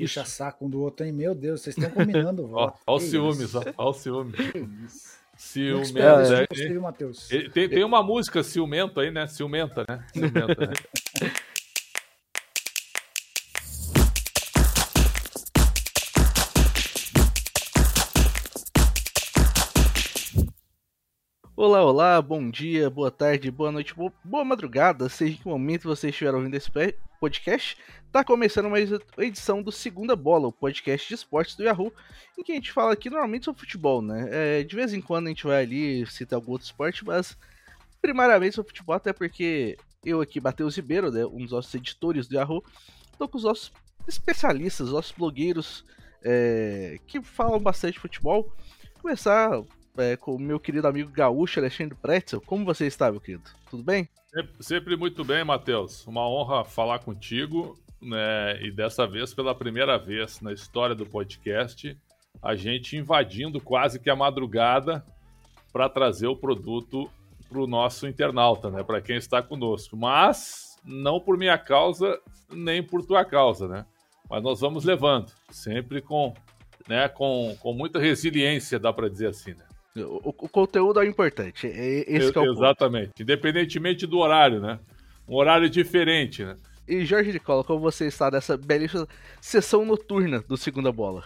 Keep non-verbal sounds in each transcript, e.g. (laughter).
puxa saco um do outro, hein? Meu Deus, vocês estão combinando. Olha (laughs) os ciúmes, ó, os ciúmes. Ciumento. É, é, tem, tem uma música ciumento aí, né? Ciumenta, né? Ciumenta, né? (laughs) Olá, olá, bom dia, boa tarde, boa noite, boa, madrugada, seja em que momento você estiver ouvindo esse podcast. Tá começando mais uma edição do Segunda Bola, o podcast de esportes do Yahoo, em que a gente fala aqui normalmente sobre futebol, né? É, de vez em quando a gente vai ali citar algum outro esporte, mas primariamente sobre futebol, até porque eu aqui, Matheus Ribeiro, né, um dos nossos editores do Yahoo, tô com os nossos especialistas, os nossos blogueiros é, que falam bastante futebol. Começar é, com o meu querido amigo gaúcho Alexandre Pretzel. Como você está, meu querido? Tudo bem? Sempre, sempre muito bem, Matheus. Uma honra falar contigo, né? E dessa vez, pela primeira vez na história do podcast, a gente invadindo quase que a madrugada para trazer o produto para o nosso internauta, né? Para quem está conosco. Mas não por minha causa, nem por tua causa, né? Mas nós vamos levando, sempre com, né, com, com muita resiliência, dá para dizer assim, né? O, o, conteúdo é importante. É, esse é o Exatamente. Ponto. Independentemente do horário, né? Um horário diferente, né? E Jorge de Cola, como você está nessa belíssima sessão noturna do Segunda Bola?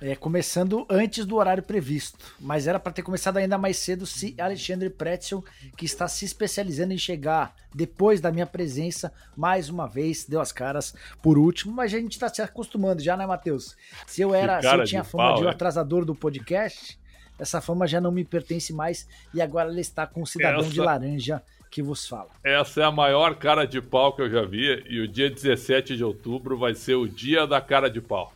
É, começando antes do horário previsto, mas era para ter começado ainda mais cedo se Alexandre Pretzel, que está se especializando em chegar depois da minha presença, mais uma vez, deu as caras por último, mas a gente está se acostumando já, né, Matheus? Se eu era, se eu tinha fama pau, de um é. atrasador do podcast, essa fama já não me pertence mais e agora ela está com o cidadão essa, de laranja que vos fala. Essa é a maior cara de pau que eu já vi e o dia 17 de outubro vai ser o dia da cara de pau.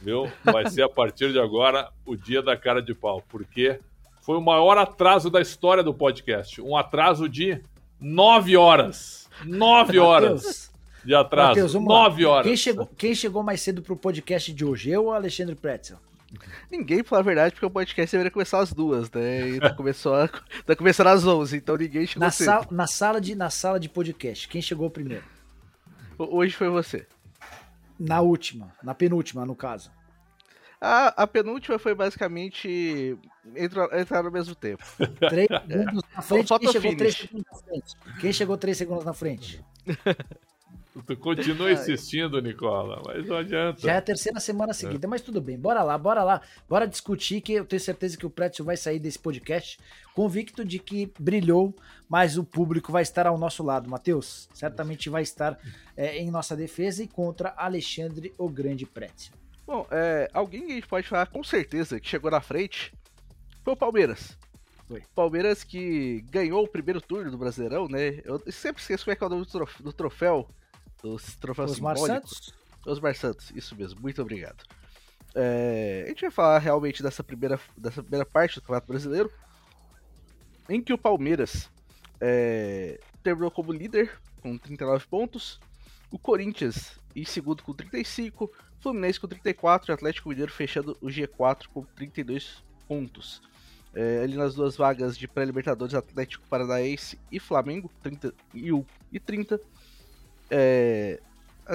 Viu? Vai ser a partir de agora o dia da cara de pau, porque foi o maior atraso da história do podcast. Um atraso de nove horas. Nove horas de atraso. Mateus, nove horas. Quem chegou, quem chegou mais cedo pro podcast de hoje? Eu ou Alexandre Pretzel? Ninguém, pra falar a verdade, porque o podcast deveria começar às duas, né? E tá, começou a, (laughs) tá começando às 11, então ninguém chegou na, sala, na, sala de, na sala de podcast, quem chegou primeiro? Hoje foi você. Na última, na penúltima, no caso. A, a penúltima foi basicamente. Entraram, entraram ao mesmo tempo. (laughs) Três segundos na frente. Quem chegou, três segundos na frente? quem chegou três (laughs) segundos na frente? Tu continua (laughs) insistindo, Nicola, mas não adianta. Já é a terceira semana seguida, é. mas tudo bem. Bora lá, bora lá. Bora discutir que eu tenho certeza que o Prédio vai sair desse podcast convicto de que brilhou, mas o público vai estar ao nosso lado. Matheus, certamente vai estar é, em nossa defesa e contra Alexandre o Grande Prédio. Bom, é, alguém que a gente pode falar com certeza que chegou na frente foi o Palmeiras. Foi. Palmeiras que ganhou o primeiro turno do Brasileirão, né? Eu sempre esqueço como é que é o nome do troféu os troféus Osmar simbólicos. Santos? Osmar Santos, isso mesmo, muito obrigado. É, a gente vai falar realmente dessa primeira, dessa primeira parte do Campeonato Brasileiro, em que o Palmeiras é, terminou como líder com 39 pontos, o Corinthians em segundo com 35, Fluminense com 34 e Atlético Mineiro fechando o G4 com 32 pontos. É, ali nas duas vagas de pré-libertadores, Atlético Paranaense e Flamengo, 30 e 30 é,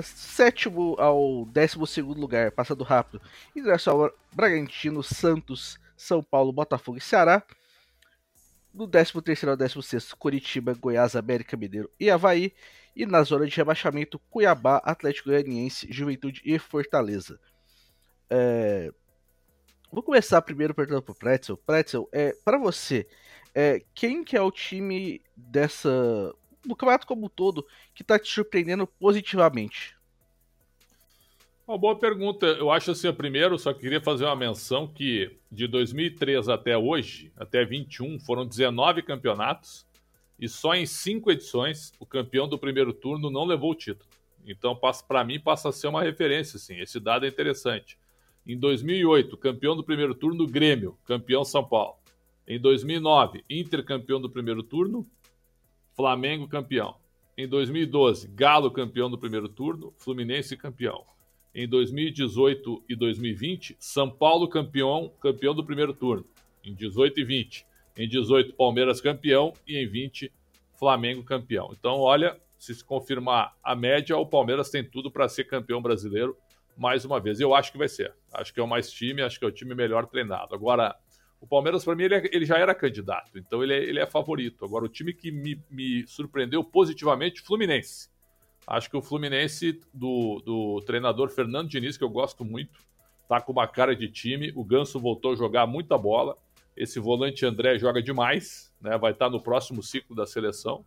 sétimo ao décimo segundo lugar, passando rápido. Internacional Bragantino, Santos, São Paulo, Botafogo e Ceará. No 13 terceiro ao 16 Curitiba, Goiás, América Mineiro e Havaí. E na zona de rebaixamento, Cuiabá, Atlético Goianiense, Juventude e Fortaleza. É... Vou começar primeiro perguntando pro Pretzel. Pretzel, é, para você, é, quem que é o time dessa do campeonato como um todo que está te surpreendendo positivamente? Uma boa pergunta. Eu acho assim, primeiro, só queria fazer uma menção que de 2003 até hoje, até 21, foram 19 campeonatos e só em cinco edições o campeão do primeiro turno não levou o título. Então, para mim, passa a ser uma referência, sim. Esse dado é interessante. Em 2008, campeão do primeiro turno, Grêmio, campeão São Paulo. Em 2009, Inter campeão do primeiro turno, Flamengo campeão. Em 2012, Galo campeão do primeiro turno, Fluminense campeão. Em 2018 e 2020, São Paulo campeão, campeão do primeiro turno. Em 18 e 20. Em 18, Palmeiras campeão e em 20, Flamengo campeão. Então, olha, se se confirmar a média, o Palmeiras tem tudo para ser campeão brasileiro mais uma vez. Eu acho que vai ser. Acho que é o mais time, acho que é o time melhor treinado. Agora, o Palmeiras, para mim, ele, é, ele, já era candidato, então ele é, ele é favorito. Agora, o time que me, me surpreendeu positivamente, Fluminense. Acho que o Fluminense do, do treinador Fernando Diniz, que eu gosto muito, tá com uma cara de time. O Ganso voltou a jogar muita bola. Esse volante André joga demais, né? Vai estar tá no próximo ciclo da seleção.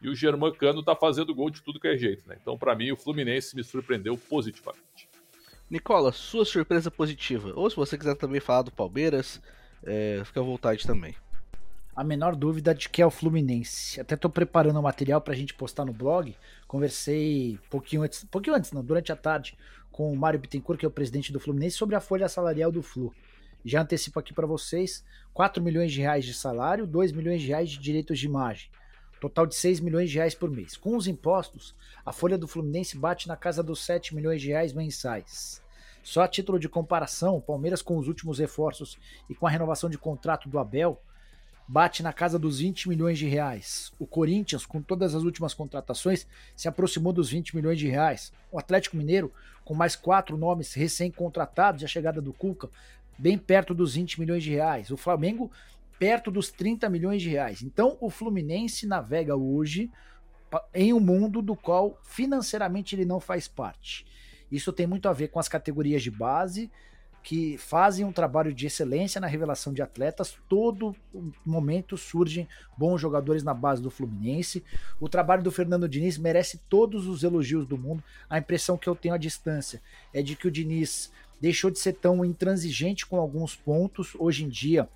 E o Germán Cano tá fazendo gol de tudo que é jeito, né? Então, para mim, o Fluminense me surpreendeu positivamente. Nicola, sua surpresa positiva. Ou se você quiser também falar do Palmeiras, é, fica à vontade também a menor dúvida de que é o Fluminense. Até estou preparando o material para a gente postar no blog. Conversei um pouquinho antes, pouquinho antes, não, durante a tarde, com o Mário Bittencourt, que é o presidente do Fluminense, sobre a folha salarial do Flu. Já antecipo aqui para vocês: 4 milhões de reais de salário, 2 milhões de reais de direitos de imagem. Total de 6 milhões de reais por mês. Com os impostos, a folha do Fluminense bate na casa dos 7 milhões de reais mensais. Só a título de comparação, o Palmeiras com os últimos reforços e com a renovação de contrato do Abel bate na casa dos 20 milhões de reais. O Corinthians, com todas as últimas contratações, se aproximou dos 20 milhões de reais. O Atlético Mineiro, com mais quatro nomes recém-contratados e a chegada do Cuca, bem perto dos 20 milhões de reais. O Flamengo, perto dos 30 milhões de reais. Então, o Fluminense navega hoje em um mundo do qual financeiramente ele não faz parte. Isso tem muito a ver com as categorias de base, que fazem um trabalho de excelência na revelação de atletas. Todo momento surgem bons jogadores na base do Fluminense. O trabalho do Fernando Diniz merece todos os elogios do mundo. A impressão que eu tenho à distância é de que o Diniz deixou de ser tão intransigente com alguns pontos. Hoje em dia,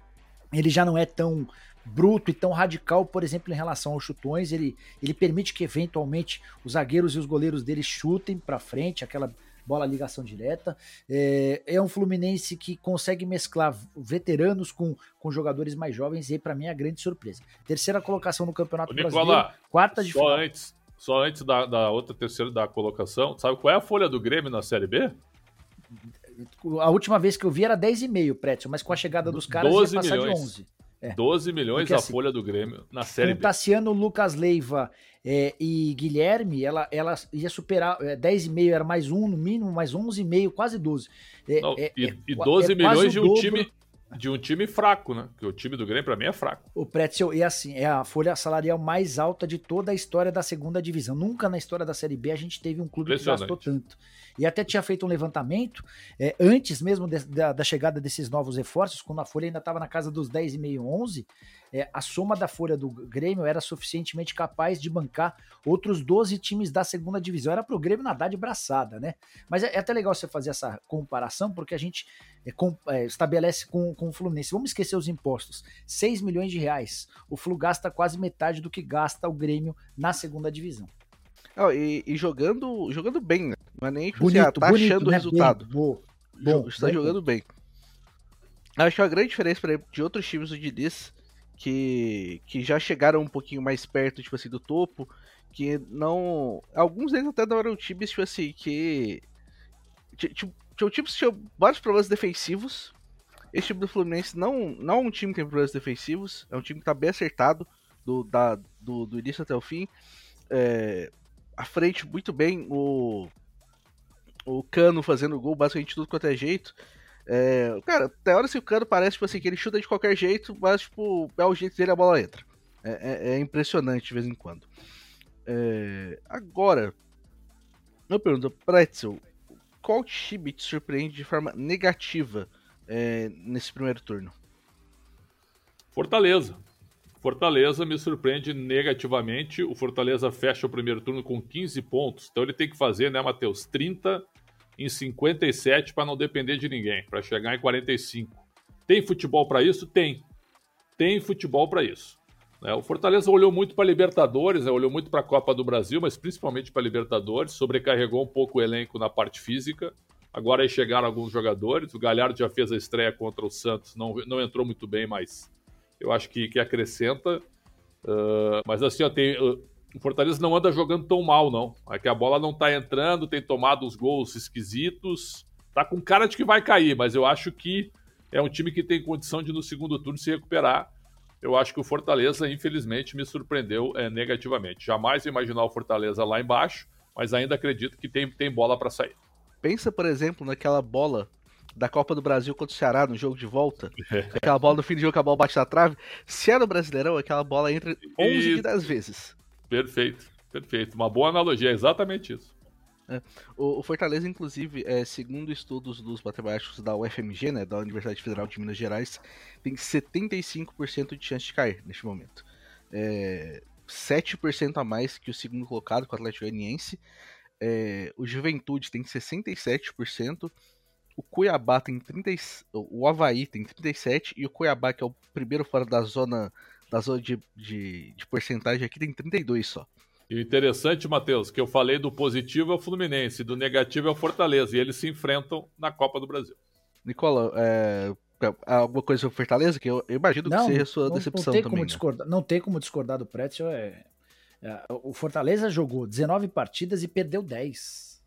ele já não é tão bruto e tão radical, por exemplo, em relação aos chutões. Ele, ele permite que eventualmente os zagueiros e os goleiros dele chutem para frente, aquela bola ligação direta. É, é um Fluminense que consegue mesclar veteranos com, com jogadores mais jovens, e para mim, é a grande surpresa. Terceira colocação no Campeonato Nicola, Brasileiro, quarta de só final. Antes, só antes da, da outra terceira da colocação, sabe qual é a folha do Grêmio na Série B? A última vez que eu vi era 10,5, Prétio, mas com a chegada dos caras 12 ia passar milhões. de 11. É. 12 milhões Porque, a assim, folha do Grêmio na Série com B. Tassiano, Lucas Leiva é, e Guilherme, ela, ela ia superar é, 10,5, era mais um no mínimo, mais 11,5, quase 12. É, Não, é, e, é e 12 milhões de um time de um time fraco, né? Porque o time do Grêmio, para mim, é fraco. O Pretzel é assim, é a folha salarial mais alta de toda a história da segunda divisão. Nunca na história da Série B a gente teve um clube que gastou tanto. E até tinha feito um levantamento, é, antes mesmo de, da, da, chegada desses novos reforços, quando a folha ainda estava na casa dos 10,5, 11, é, a soma da folha do Grêmio era suficientemente capaz de bancar outros 12 times da segunda divisão. Era para o Grêmio nadar de braçada, né? Mas é, é, até legal você fazer essa comparação, porque a gente é, com, é, estabelece com, com o Fluminense. Vamos esquecer os impostos. 6 milhões de reais. O Flu gasta quase metade do que gasta o Grêmio na segunda divisão. Oh, e, e, jogando jogando bem, né? Não é nem tipo, bonito, assim, ah, tá bonito, achando o né? resultado. Bom, bom, está bom, jogando bem. Acho que a grande diferença pra, de outros times do Diniz que, que já chegaram um pouquinho mais perto, tipo assim, do topo, que não. Alguns deles até não eram times, tipo assim, que. Tipo, tinham times que tinham vários problemas defensivos. Esse time do Fluminense não, não é um time que tem problemas defensivos, é um time que tá bem acertado do, da, do, do início até o fim. É, à frente muito bem, o, o Cano fazendo gol basicamente tudo quanto é jeito. É, cara, até hora se o Cano parece tipo assim, que ele chuta de qualquer jeito, mas tipo, é o jeito dele a bola entra. É, é, é impressionante de vez em quando. É, agora, eu pergunto, Pretzel, qual time te surpreende de forma negativa é, nesse primeiro turno? Fortaleza. Fortaleza me surpreende negativamente. O Fortaleza fecha o primeiro turno com 15 pontos. Então ele tem que fazer, né, Matheus? 30 em 57 para não depender de ninguém, para chegar em 45. Tem futebol para isso? Tem. Tem futebol para isso. Né? O Fortaleza olhou muito para Libertadores, né? olhou muito para a Copa do Brasil, mas principalmente para Libertadores, sobrecarregou um pouco o elenco na parte física. Agora aí chegaram alguns jogadores. O Galhardo já fez a estreia contra o Santos, não, não entrou muito bem, mas eu acho que, que acrescenta. Uh, mas assim, ó, tem, uh, o Fortaleza não anda jogando tão mal, não. É que a bola não tá entrando, tem tomado uns gols esquisitos. Tá com cara de que vai cair, mas eu acho que é um time que tem condição de no segundo turno se recuperar. Eu acho que o Fortaleza, infelizmente, me surpreendeu é, negativamente. Jamais imaginar o Fortaleza lá embaixo, mas ainda acredito que tem, tem bola para sair. Pensa, por exemplo, naquela bola da Copa do Brasil contra o Ceará no jogo de volta. aquela bola no fim do jogo que a bola bate na trave. Se é no Brasileirão, aquela bola entra 11 e... de 10 vezes. Perfeito, perfeito. Uma boa analogia, é exatamente isso. É. O, o, Fortaleza, inclusive, é, segundo estudos dos matemáticos da UFMG, né, da Universidade Federal de Minas Gerais, tem 75% de chance de cair neste momento. É, 7% a mais que o segundo colocado, com o Atlético Goianiense. É, o Juventude tem 67%. O Cuiabá tem 30, o Havaí tem 37 e o Cuiabá, que é o primeiro fora da zona da zona de, de, de porcentagem aqui, tem 32 só. E o interessante, Matheus, que eu falei do positivo é o Fluminense, do negativo é o Fortaleza, e eles se enfrentam na Copa do Brasil. Nicola, é, alguma coisa sobre Fortaleza? Que eu, eu imagino não, que seja a sua não, decepção não tem também. Como né? discordar, não tem como discordar do Pretzel. É, é, o Fortaleza jogou 19 partidas e perdeu 10.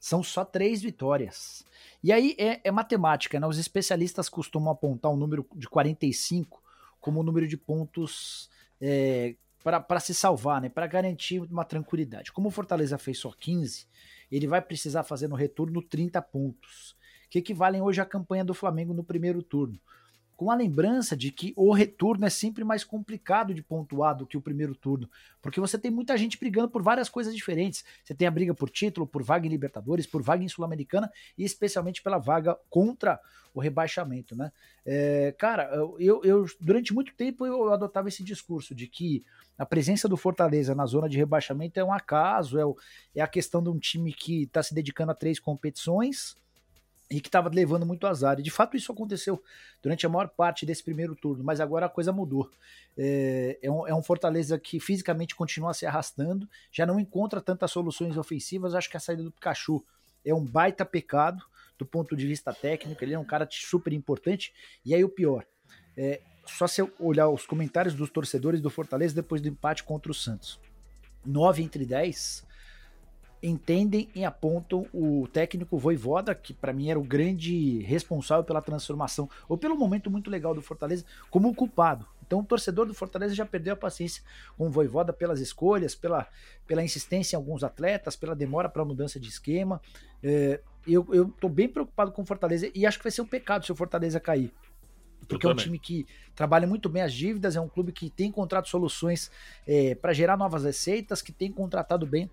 São só três vitórias. E aí é, é matemática, né? Os especialistas costumam apontar o um número de 45 como o número de pontos é, para se salvar, né? Para garantir uma tranquilidade. Como o Fortaleza fez só 15, ele vai precisar fazer no retorno 30 pontos, que equivalem hoje à campanha do Flamengo no primeiro turno. Com a lembrança de que o retorno é sempre mais complicado de pontuar do que o primeiro turno, porque você tem muita gente brigando por várias coisas diferentes. Você tem a briga por título, por vaga em Libertadores, por vaga em Sul-Americana e especialmente pela vaga contra o rebaixamento, né? É, cara, eu, eu durante muito tempo eu adotava esse discurso de que a presença do Fortaleza na zona de rebaixamento é um acaso, é, o, é a questão de um time que está se dedicando a três competições e que estava levando muito azar. E de fato isso aconteceu durante a maior parte desse primeiro turno, mas agora a coisa mudou. É, é, um, é, um, Fortaleza que fisicamente continua se arrastando, já não encontra tantas soluções ofensivas. Acho que a saída do Pikachu é um baita pecado do ponto de vista técnico. Ele é um cara super importante. E aí o pior, é, só se eu olhar os comentários dos torcedores do Fortaleza depois do empate contra o Santos. 9 entre 10 entendem e apontam o técnico Voivoda, que para mim era o grande responsável pela transformação, ou pelo momento muito legal do Fortaleza, como o culpado. Então o torcedor do Fortaleza já perdeu a paciência com o Voivoda pelas escolhas, pela, pela insistência em alguns atletas, pela demora para mudança de esquema. É, eu, eu tô bem preocupado com o Fortaleza e acho que vai ser um pecado se o Fortaleza cair. Porque é um time que trabalha muito bem as dívidas, é um clube que tem encontrado soluções é, para gerar novas receitas, que tem contratado bem,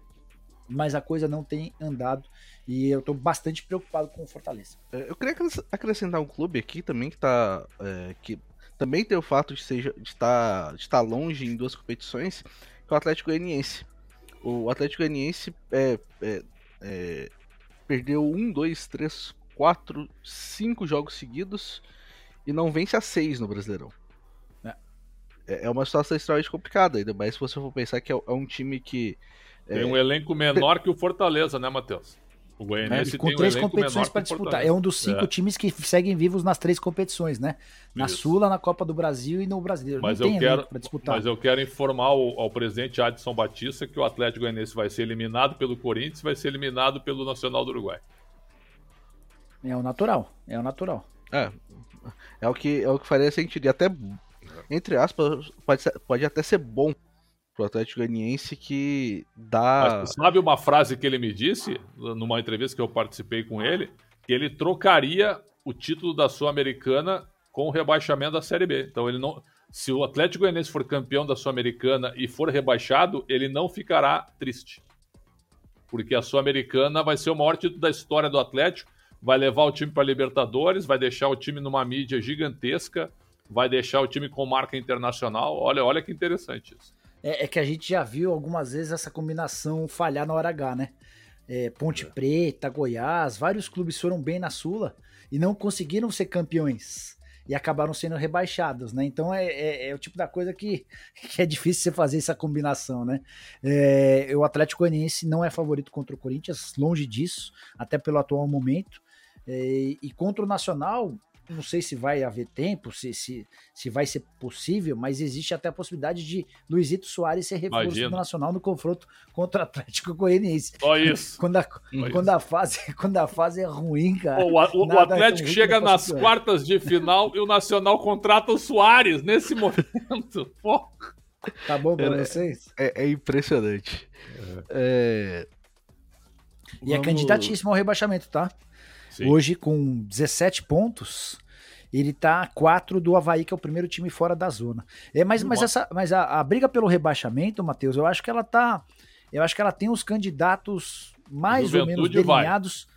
mas a coisa não tem andado e eu estou bastante preocupado com o Fortaleza. É, eu queria acrescentar um clube aqui também que tá. É, que também tem o fato de, ser, de, estar, de estar longe em duas competições, que é o Atlético Goianiense. O Atlético Goianiense é, é, é perdeu um, dois, três, quatro, cinco jogos seguidos e não vence a seis no Brasileirão. É, é, é uma situação extremamente complicada, ainda mais se você for pensar que é um time que. Tem um elenco menor que o Fortaleza, né, Matheus? O Goianiense é, com três um competições para disputar. É um dos cinco é. times que seguem vivos nas três competições, né? Na Isso. Sula, na Copa do Brasil e no Brasileiro. Mas, eu quero, mas eu quero informar ao, ao, presidente Adson Batista que o Atlético Goianiense vai ser eliminado pelo Corinthians vai ser eliminado pelo Nacional do Uruguai. É o natural. É o natural. É, é o que, é o que faria sentido. E até, entre aspas, pode, ser, pode até ser bom pro Atlético Ganiense que dá. Mas, sabe uma frase que ele me disse numa entrevista que eu participei com ele? Que ele trocaria o título da Sul-Americana com o rebaixamento da Série B. Então ele não. Se o Atlético Goianiense for campeão da Sul-Americana e for rebaixado, ele não ficará triste. Porque a Sul-Americana vai ser o maior título da história do Atlético vai levar o time para Libertadores, vai deixar o time numa mídia gigantesca, vai deixar o time com marca internacional. Olha, olha que interessante isso. É, é que a gente já viu algumas vezes essa combinação falhar na hora H, né? É, Ponte é. Preta, Goiás, vários clubes foram bem na Sula e não conseguiram ser campeões e acabaram sendo rebaixados, né? Então é, é, é, o tipo da coisa que, (laughs) que, é difícil você fazer essa combinação, né? É, o Atlético Goianiense não é favorito contra o Corinthians, longe disso, até pelo atual momento. É, e contra o Nacional, não sei se vai haver tempo, se, se, se vai ser possível, mas existe até a possibilidade de Luizito Soares ser reforço Imagina. do Nacional no confronto contra o Atlético Goianiense. Só isso. quando, a, quando, a fase, (laughs) quando a fase é ruim, cara. o, o, o Atlético chega nas quartas de final e o Nacional contrata o Soares nesse (laughs) momento. Pô. Tá bom pra é, vocês? É, é impressionante. É. é E é Vamos... é candidatíssimo ao rebaixamento, tá? Sim. Hoje, com 17 pontos, ele tá a 4 do Havaí, que é o primeiro time fora da zona. É, mas, mas, essa, mas a, a briga pelo rebaixamento, Matheus, eu acho que ela tá. Eu acho que ela tem os candidatos mais Juventude ou menos delineados.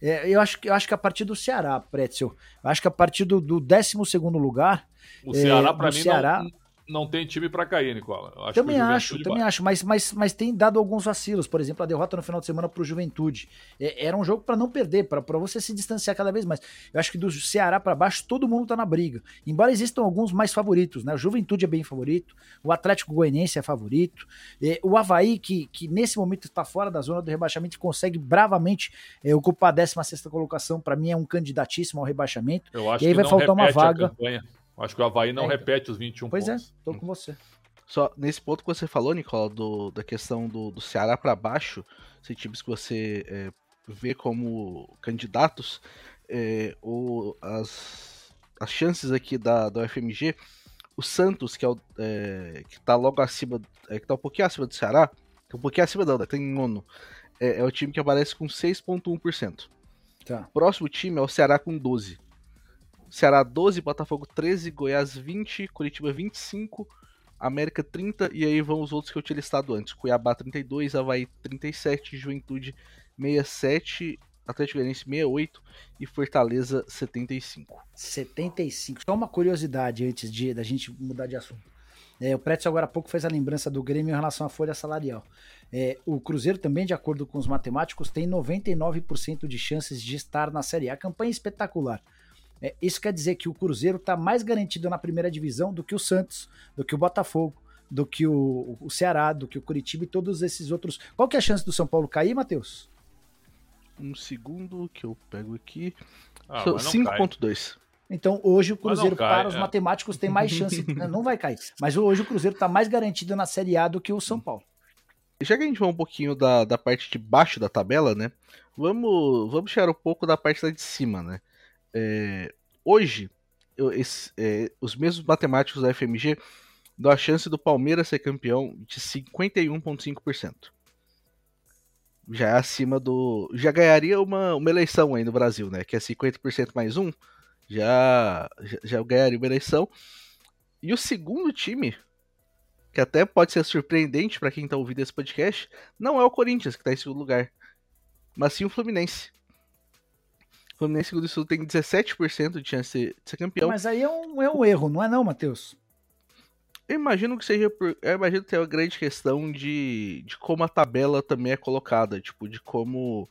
É, eu, acho, eu acho que a partir do Ceará, Pretzel. Eu acho que a partir do, do 12 lugar. O Ceará, é, para mim, Ceará, não, não tem time para cair, Nicola. Acho também acho, também acho, mas, mas, mas tem dado alguns vacilos. Por exemplo, a derrota no final de semana para o Juventude. É, era um jogo para não perder, para você se distanciar cada vez mais. Eu acho que do Ceará para baixo todo mundo está na briga. Embora existam alguns mais favoritos, né? O Juventude é bem favorito, o Atlético Goianiense é favorito, é, o Havaí, que, que nesse momento está fora da zona do rebaixamento, consegue bravamente é, ocupar a 16 colocação. Para mim é um candidatíssimo ao rebaixamento. Eu acho e aí vai faltar uma vaga. Acho que o Havaí não é, repete os 21 pois pontos. Pois é, tô com você. Só nesse ponto que você falou, Nicola, do, da questão do, do Ceará para baixo, se times que você é, vê como candidatos, é, ou as, as chances aqui da, da UFMG, o Santos, que é o é, que tá logo acima, é, que tá um pouquinho acima do Ceará, é um pouquinho acima não, tem nono, é, é o time que aparece com 6.1%. Tá. Próximo time é o Ceará com 12%. Ceará 12, Botafogo 13, Goiás 20, Curitiba 25, América 30 e aí vão os outros que eu tinha listado antes. Cuiabá 32, Havaí 37, Juventude 67, Atlético Goianiense 68 e Fortaleza 75. 75. Só uma curiosidade antes de da gente mudar de assunto. É, o Pretzel agora há pouco fez a lembrança do Grêmio em relação à folha salarial. É, o Cruzeiro também, de acordo com os matemáticos, tem 99% de chances de estar na Série A. Campanha espetacular. É, isso quer dizer que o Cruzeiro está mais garantido na primeira divisão do que o Santos, do que o Botafogo, do que o, o Ceará, do que o Curitiba e todos esses outros. Qual que é a chance do São Paulo cair, Matheus? Um segundo que eu pego aqui. Ah, 5.2. Então hoje o Cruzeiro, cai, para os é. matemáticos, tem mais chance. (laughs) não vai cair. Mas hoje o Cruzeiro está mais garantido na Série A do que o São Paulo. Já que a gente vai um pouquinho da, da parte de baixo da tabela, né? Vamos, vamos chegar um pouco da parte lá de cima, né? É, hoje, eu, esse, é, os mesmos matemáticos da FMG dão a chance do Palmeiras ser campeão de 51,5%. Já é acima do. Já ganharia uma, uma eleição aí no Brasil, né? Que é 50% mais um. Já, já, já ganharia uma eleição. E o segundo time, que até pode ser surpreendente para quem está ouvindo esse podcast, não é o Corinthians, que está em segundo lugar, mas sim o Fluminense. Fluminense do Sul tem 17% de chance de ser campeão. Mas aí é um, é um erro, não é não, Matheus? Eu imagino que seja por. Eu imagino que tem uma grande questão de, de como a tabela também é colocada. Tipo, de como.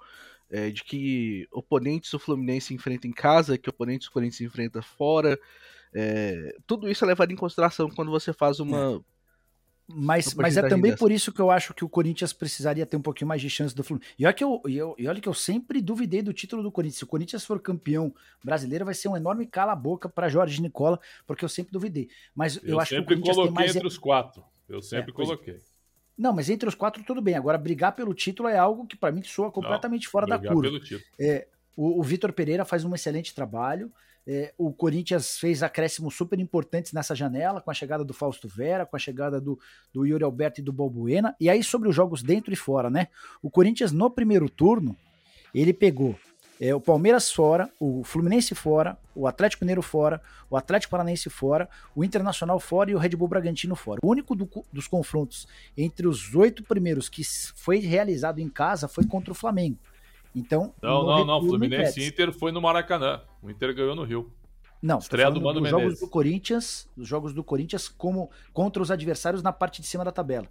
É, de que oponentes do Fluminense enfrentam em casa, que oponentes do Corinthians enfrentam fora. É, tudo isso é levado em consideração quando você faz uma. É mas, mas é também por isso que eu acho que o Corinthians precisaria ter um pouquinho mais de chance do Fluminense. E olha, que eu, eu, e olha que eu sempre duvidei do título do Corinthians. Se o Corinthians for campeão brasileiro, vai ser um enorme cala-boca para Jorge Nicola, porque eu sempre duvidei. Mas eu, eu acho que o Corinthians coloquei tem mais... entre os quatro. Eu sempre é, coloquei. Não, mas entre os quatro tudo bem. Agora, brigar pelo título é algo que para mim soa completamente Não, fora da curva. É, o, o Vitor Pereira faz um excelente trabalho. É, o Corinthians fez acréscimos super importantes nessa janela, com a chegada do Fausto Vera, com a chegada do, do Yuri Alberto e do Balbuena. E aí, sobre os jogos dentro e fora, né? O Corinthians, no primeiro turno, ele pegou é, o Palmeiras fora, o Fluminense fora, o Atlético Mineiro fora, o Atlético Paranaense fora, o Internacional fora e o Red Bull Bragantino fora. O único do, dos confrontos entre os oito primeiros que foi realizado em casa foi contra o Flamengo. Então. Não, não, não. Fluminense e Inter foi no Maracanã. O Inter ganhou no Rio. Não, estreia do Mano dos jogos do Corinthians, os jogos do Corinthians como contra os adversários na parte de cima da tabela.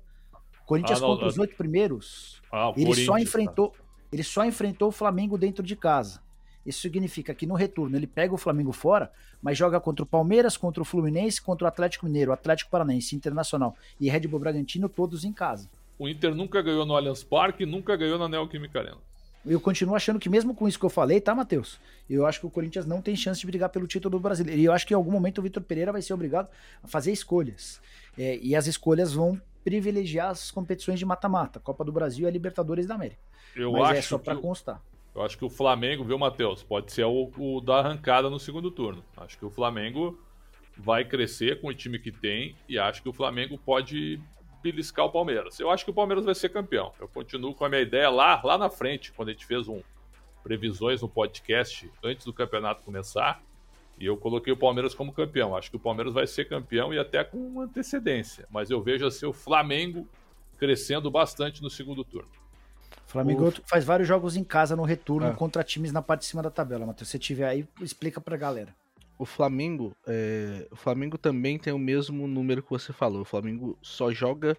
Corinthians ah, não, contra os oito primeiros, ah, ele só enfrentou, tá. ele só enfrentou o Flamengo dentro de casa. Isso significa que no retorno ele pega o Flamengo fora, mas joga contra o Palmeiras, contra o Fluminense, contra o Atlético Mineiro, Atlético Paranaense, Internacional e Red Bull Bragantino, todos em casa. O Inter nunca ganhou no Allianz Parque, nunca ganhou na Neoquímica Arena eu continuo achando que mesmo com isso que eu falei, tá, Matheus? Eu acho que o Corinthians não tem chance de brigar pelo título do brasileiro. E eu acho que em algum momento o Vitor Pereira vai ser obrigado a fazer escolhas. É, e as escolhas vão privilegiar as competições de mata-mata, Copa do Brasil e a Libertadores da América. Eu Mas é acho é só para constar. Eu acho que o Flamengo, viu, Matheus? Pode ser o, o da arrancada no segundo turno. Acho que o Flamengo vai crescer com o time que tem e acho que o Flamengo pode beliscar o Palmeiras. Eu acho que o Palmeiras vai ser campeão. Eu continuo com a minha ideia lá, lá na frente, quando a gente fez um previsões no podcast antes do campeonato começar. E eu coloquei o Palmeiras como campeão. Acho que o Palmeiras vai ser campeão e até com antecedência. Mas eu vejo assim o Flamengo crescendo bastante no segundo turno. O Flamengo Uf. faz vários jogos em casa no retorno é. contra times na parte de cima da tabela, Matheus. Se tiver aí, explica pra galera. O Flamengo, é... o Flamengo também tem o mesmo número que você falou. O Flamengo só joga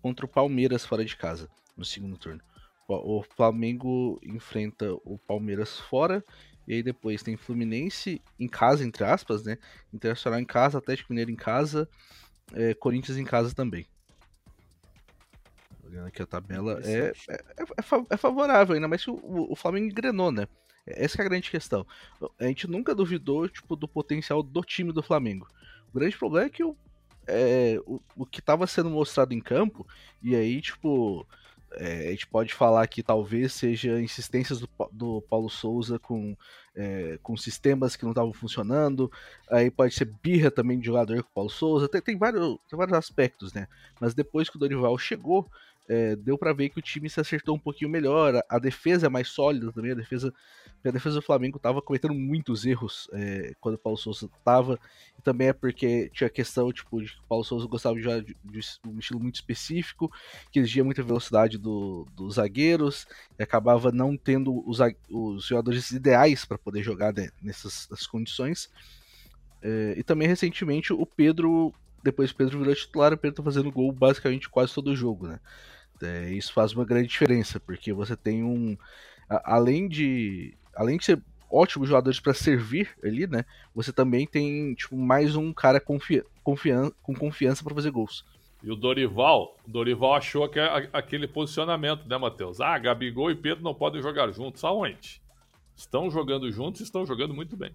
contra o Palmeiras fora de casa no segundo turno. O Flamengo enfrenta o Palmeiras fora e aí depois tem Fluminense em casa, entre aspas, né? Internacional em casa, Atlético Mineiro em casa, é, Corinthians em casa também. Olhando aqui a tabela, é, é, é, é, favorável, ainda que o, o Flamengo engrenou, né? Essa é a grande questão. A gente nunca duvidou tipo, do potencial do time do Flamengo. O grande problema é que o, é, o, o que estava sendo mostrado em campo, e aí, tipo, é, a gente pode falar que talvez seja insistências do, do Paulo Souza com, é, com sistemas que não estavam funcionando, aí pode ser birra também de jogador com o Paulo Souza, tem, tem, vários, tem vários aspectos, né? Mas depois que o Dorival chegou, é, deu para ver que o time se acertou um pouquinho melhor, a, a, defesa é mais sólida também, a defesa, a defesa do Flamengo estava cometendo muitos erros é, quando o Paulo Souza estava, e também é porque tinha a questão tipo, de que o Paulo Souza gostava de de, de, um estilo muito específico, que exigia muita velocidade do, dos zagueiros, e acabava não tendo os, os jogadores ideais para poder jogar né, nessas, nessas condições. É, e também recentemente o Pedro depois o Pedro virou titular, o Pedro tá fazendo gol basicamente quase todo o jogo, né? É, isso faz uma grande diferença, porque você tem um. A, além de. Além de ser ótimos jogadores para servir ali, né? Você também tem tipo, mais um cara confi confian com confiança para fazer gols. E o Dorival, o Dorival achou que é aquele posicionamento, né, Matheus? Ah, Gabigol e Pedro não podem jogar juntos. Aonde? Estão jogando juntos e estão jogando muito bem.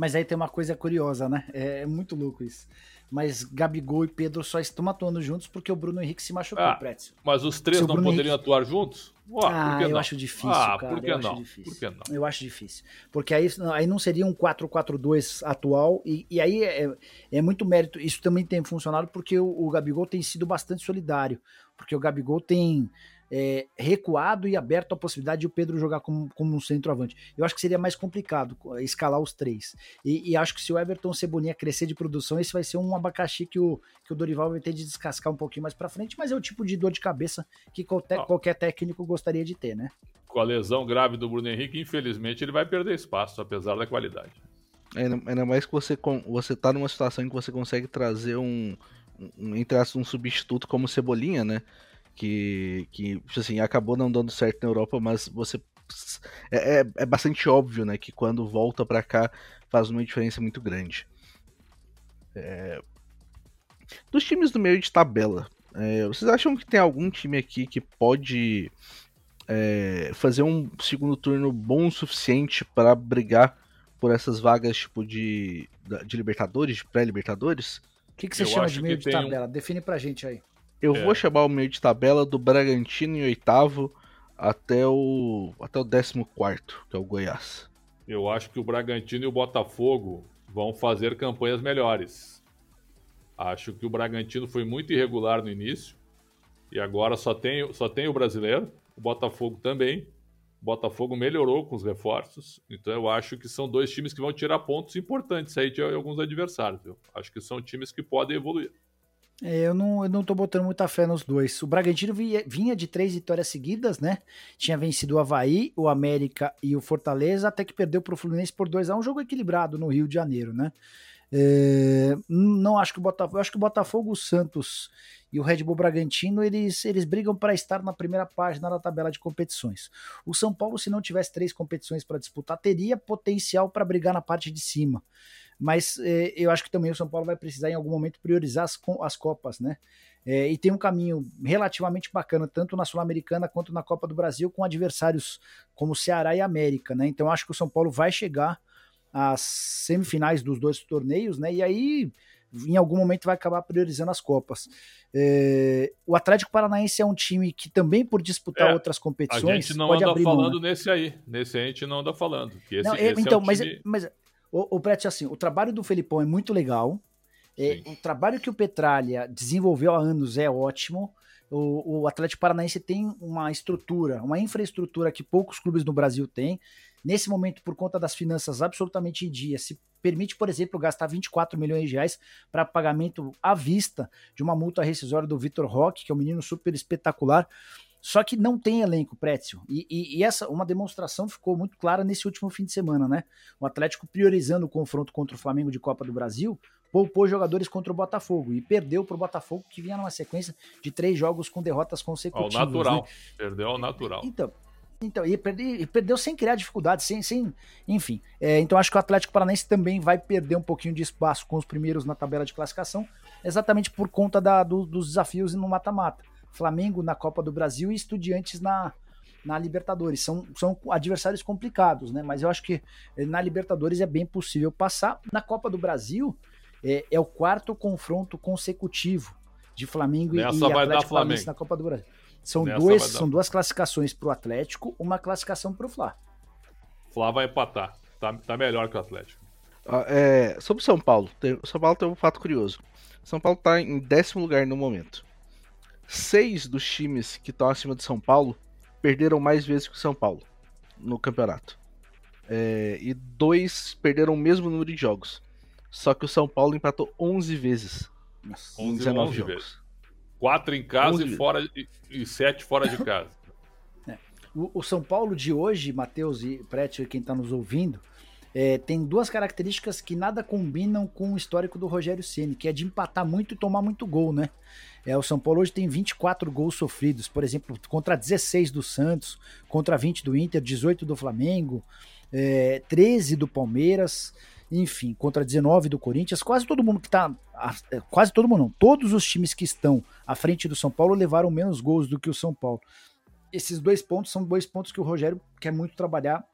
Mas aí tem uma coisa curiosa, né? É, é muito louco isso mas Gabigol e Pedro só estão atuando juntos porque o Bruno Henrique se machucou, ah, Pretzel. Mas os três não poderiam Henrique... atuar juntos? Uá, ah, eu acho difícil, ah, cara. Por que eu não? Acho difícil. Por que não? Eu acho difícil. Porque aí, aí não seria um 4-4-2 atual, e, e aí é, é, muito mérito. Isso também tem funcionado porque o, o Gabigol tem sido bastante solidário. Porque o Gabigol tem é, recuado e aberto a possibilidade de o Pedro jogar como, como um centroavante. Eu acho que seria mais complicado escalar os três. E, e, acho que se o Everton Cebolinha crescer de produção, esse vai ser um abacaxi que o, que o Dorival vai ter de descascar um pouquinho mais para frente, mas é o tipo de dor de cabeça que qualquer, qualquer técnico gostaria de ter, né? Com a lesão grave do Bruno Henrique, infelizmente ele vai perder espaço, apesar da qualidade. Ainda, ainda mais que você, você tá numa situação em que você consegue trazer um, um aspas, um substituto como Cebolinha, né? Que, que tipo assim, acabou não dando certo na Europa, mas você é, é, é bastante óbvio, né, que quando volta para cá faz uma diferença muito grande. É... Dos times do meio de tabela, é, vocês acham que tem algum time aqui que pode é, fazer um segundo turno bom o suficiente para brigar por essas vagas tipo de, de Libertadores, de pré-Libertadores? O que, que você Eu chama de meio de tabela? Um... Define pra gente aí. Eu é. vou chamar o meio de tabela do Bragantino em oitavo até o até o décimo quarto, que é o Goiás. Eu acho que o Bragantino e o Botafogo vão fazer campanhas melhores. Acho que o Bragantino foi muito irregular no início e agora só tem, só tem o brasileiro, o Botafogo também. O Botafogo melhorou com os reforços, então eu acho que são dois times que vão tirar pontos importantes aí de alguns adversários. Viu? Acho que são times que podem evoluir. É, eu não, eu não tô botando muita fé nos dois. O Bragantino vinha, vinha, de três vitórias seguidas, né? Tinha vencido o Havaí, o América e o Fortaleza, até que perdeu pro Fluminense por 2 a 1 um jogo equilibrado no Rio de Janeiro, né? É, não acho que o Botafogo, acho que o Botafogo, o Santos e o Red Bull Bragantino, eles, eles brigam para estar na primeira página da tabela de competições. O São Paulo, se não tivesse três competições para disputar, teria potencial para brigar na parte de cima mas é, eu acho que também o São Paulo vai precisar em algum momento priorizar as, as Copas, né? É, e tem um caminho relativamente bacana, tanto na Sul-Americana quanto na Copa do Brasil, com adversários como Ceará e América, né? Então acho que o São Paulo vai chegar às semifinais dos dois torneios, né? E aí, em algum momento, vai acabar priorizando as Copas. É, o Atlético Paranaense é um time que também, por disputar é, outras competições. A gente não anda falando mão, né? nesse aí. Nesse aí a gente não anda falando. Esse, não, é, então, um mas, time... mas o, o Brett, assim, o trabalho do Felipão é muito legal. É, o trabalho que o Petralha desenvolveu há anos é ótimo. O, o Atlético Paranaense tem uma estrutura, uma infraestrutura que poucos clubes no Brasil têm. Nesse momento, por conta das finanças absolutamente em dia, se permite, por exemplo, gastar 24 milhões de reais para pagamento à vista de uma multa rescisória do Vitor Roque, que é um menino super espetacular. Só que não tem elenco, Prétio. E, e, e, essa uma demonstração ficou muito clara nesse último fim de semana, né? O Atlético priorizando o confronto contra o Flamengo de Copa do Brasil, poupou jogadores contra o Botafogo e perdeu para o Botafogo, que vinha numa sequência de três jogos com derrotas consecutivas. Ao natural. Né? Perdeu ao natural. Então, então e, perde, e perdeu sem criar dificuldades, sem, sem enfim. É, então acho que o Atlético Paranaense também vai perder um pouquinho de espaço com os primeiros na tabela de classificação, exatamente por conta da, do, dos desafios no mata-mata. Flamengo na Copa do Brasil e Estudiantes na, na Libertadores. São, são adversários complicados, né? Mas eu acho que eh, na Libertadores é bem possível passar. Na Copa do Brasil é, é o quarto confronto consecutivo de Flamengo Nessa e Atlético Paranaense na Copa do Brasil. São, dois, são duas classificações para o Atlético, uma classificação para o Fla. Fla vai empatar. Tá, tá melhor que o Atlético. Ah, é, sobre São Paulo, tem, São Paulo tem um fato curioso. São Paulo está em décimo lugar no momento seis dos times que estão acima de São Paulo perderam mais vezes que o São Paulo no campeonato. É, e dois perderam o mesmo número de jogos. Só que o São Paulo empatou 11 vezes. Nossa, 11, 19 11 jogos. Vezes. Quatro em casa e, fora, e, e, sete fora de (laughs) casa. é. o, o, São Paulo de hoje, Matheus e Prétio, quem está nos ouvindo, é, tem duas características que nada combinam com o histórico do Rogério Ceni, que é de empatar muito e tomar muito gol, né? É, o São Paulo hoje tem 24 gols sofridos, por exemplo, contra 16 do Santos, contra 20 do Inter, 18 do Flamengo, é, 13 do Palmeiras, enfim, contra 19 do Corinthians. Quase todo mundo que tá. É, quase todo mundo não. Todos os times que estão à frente do São Paulo levaram menos gols do que o São Paulo. Esses dois pontos são dois pontos que o Rogério quer muito trabalhar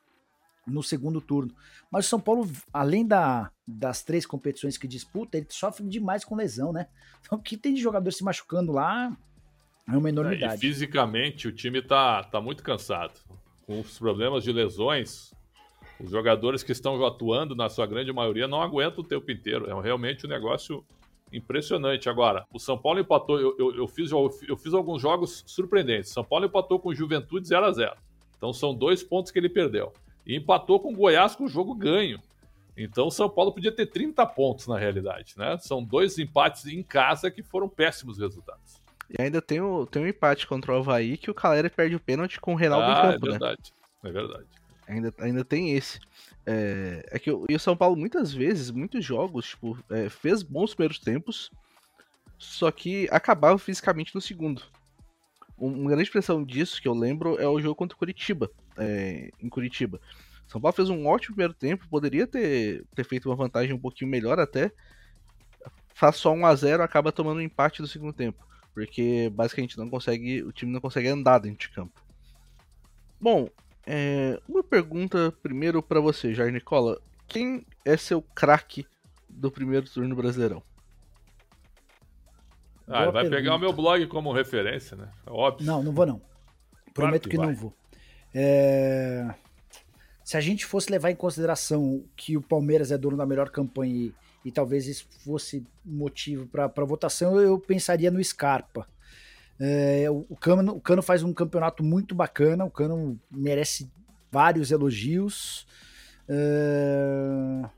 no segundo turno. Mas o São Paulo, além da, das três competições que disputa, ele sofre demais com lesão, né? Então, o que tem de jogador se machucando lá é uma enormidade. É, e fisicamente, o time tá, tá muito cansado. Com os problemas de lesões, os jogadores que estão atuando, na sua grande maioria, não aguentam o tempo inteiro. É realmente um negócio impressionante. Agora, o São Paulo empatou, eu, eu, eu fiz, eu, fiz alguns jogos surpreendentes. São Paulo empatou com Juventude 0 a 0 Então são dois pontos que ele perdeu e empatou com o Goiás com o jogo ganho. Então o São Paulo podia ter 30 pontos na realidade, né? São dois empates em casa que foram péssimos resultados. E ainda tem o, tem um empate contra o Havaí que o Calera perde o pênalti com o Reinaldo ah, em campo, é verdade, né? É verdade. Ainda, ainda tem esse. É, é que o, e o São Paulo, muitas vezes, muitos jogos, tipo, é, fez bons primeiros tempos, só que acabava fisicamente no segundo. Uma grande expressão disso que eu lembro é o jogo contra o Curitiba, é, em Curitiba. São Paulo fez um ótimo primeiro tempo, poderia ter, ter feito uma vantagem um pouquinho melhor até. Faz só 1 a 0 acaba tomando um empate no segundo tempo. Porque basicamente não consegue. O time não consegue andar dentro de campo. Bom, é, uma pergunta primeiro para você, Jair Nicola. Quem é seu craque do primeiro turno brasileirão? Ah, ele vai pergunta. pegar o meu blog como referência, né? É óbvio. Não, não vou não. Prometo claro que, que não vou. É... Se a gente fosse levar em consideração que o Palmeiras é dono da melhor campanha e, e talvez isso fosse motivo para votação, eu pensaria no Scarpa. É, o, Cano, o Cano faz um campeonato muito bacana, o Cano merece vários elogios. É...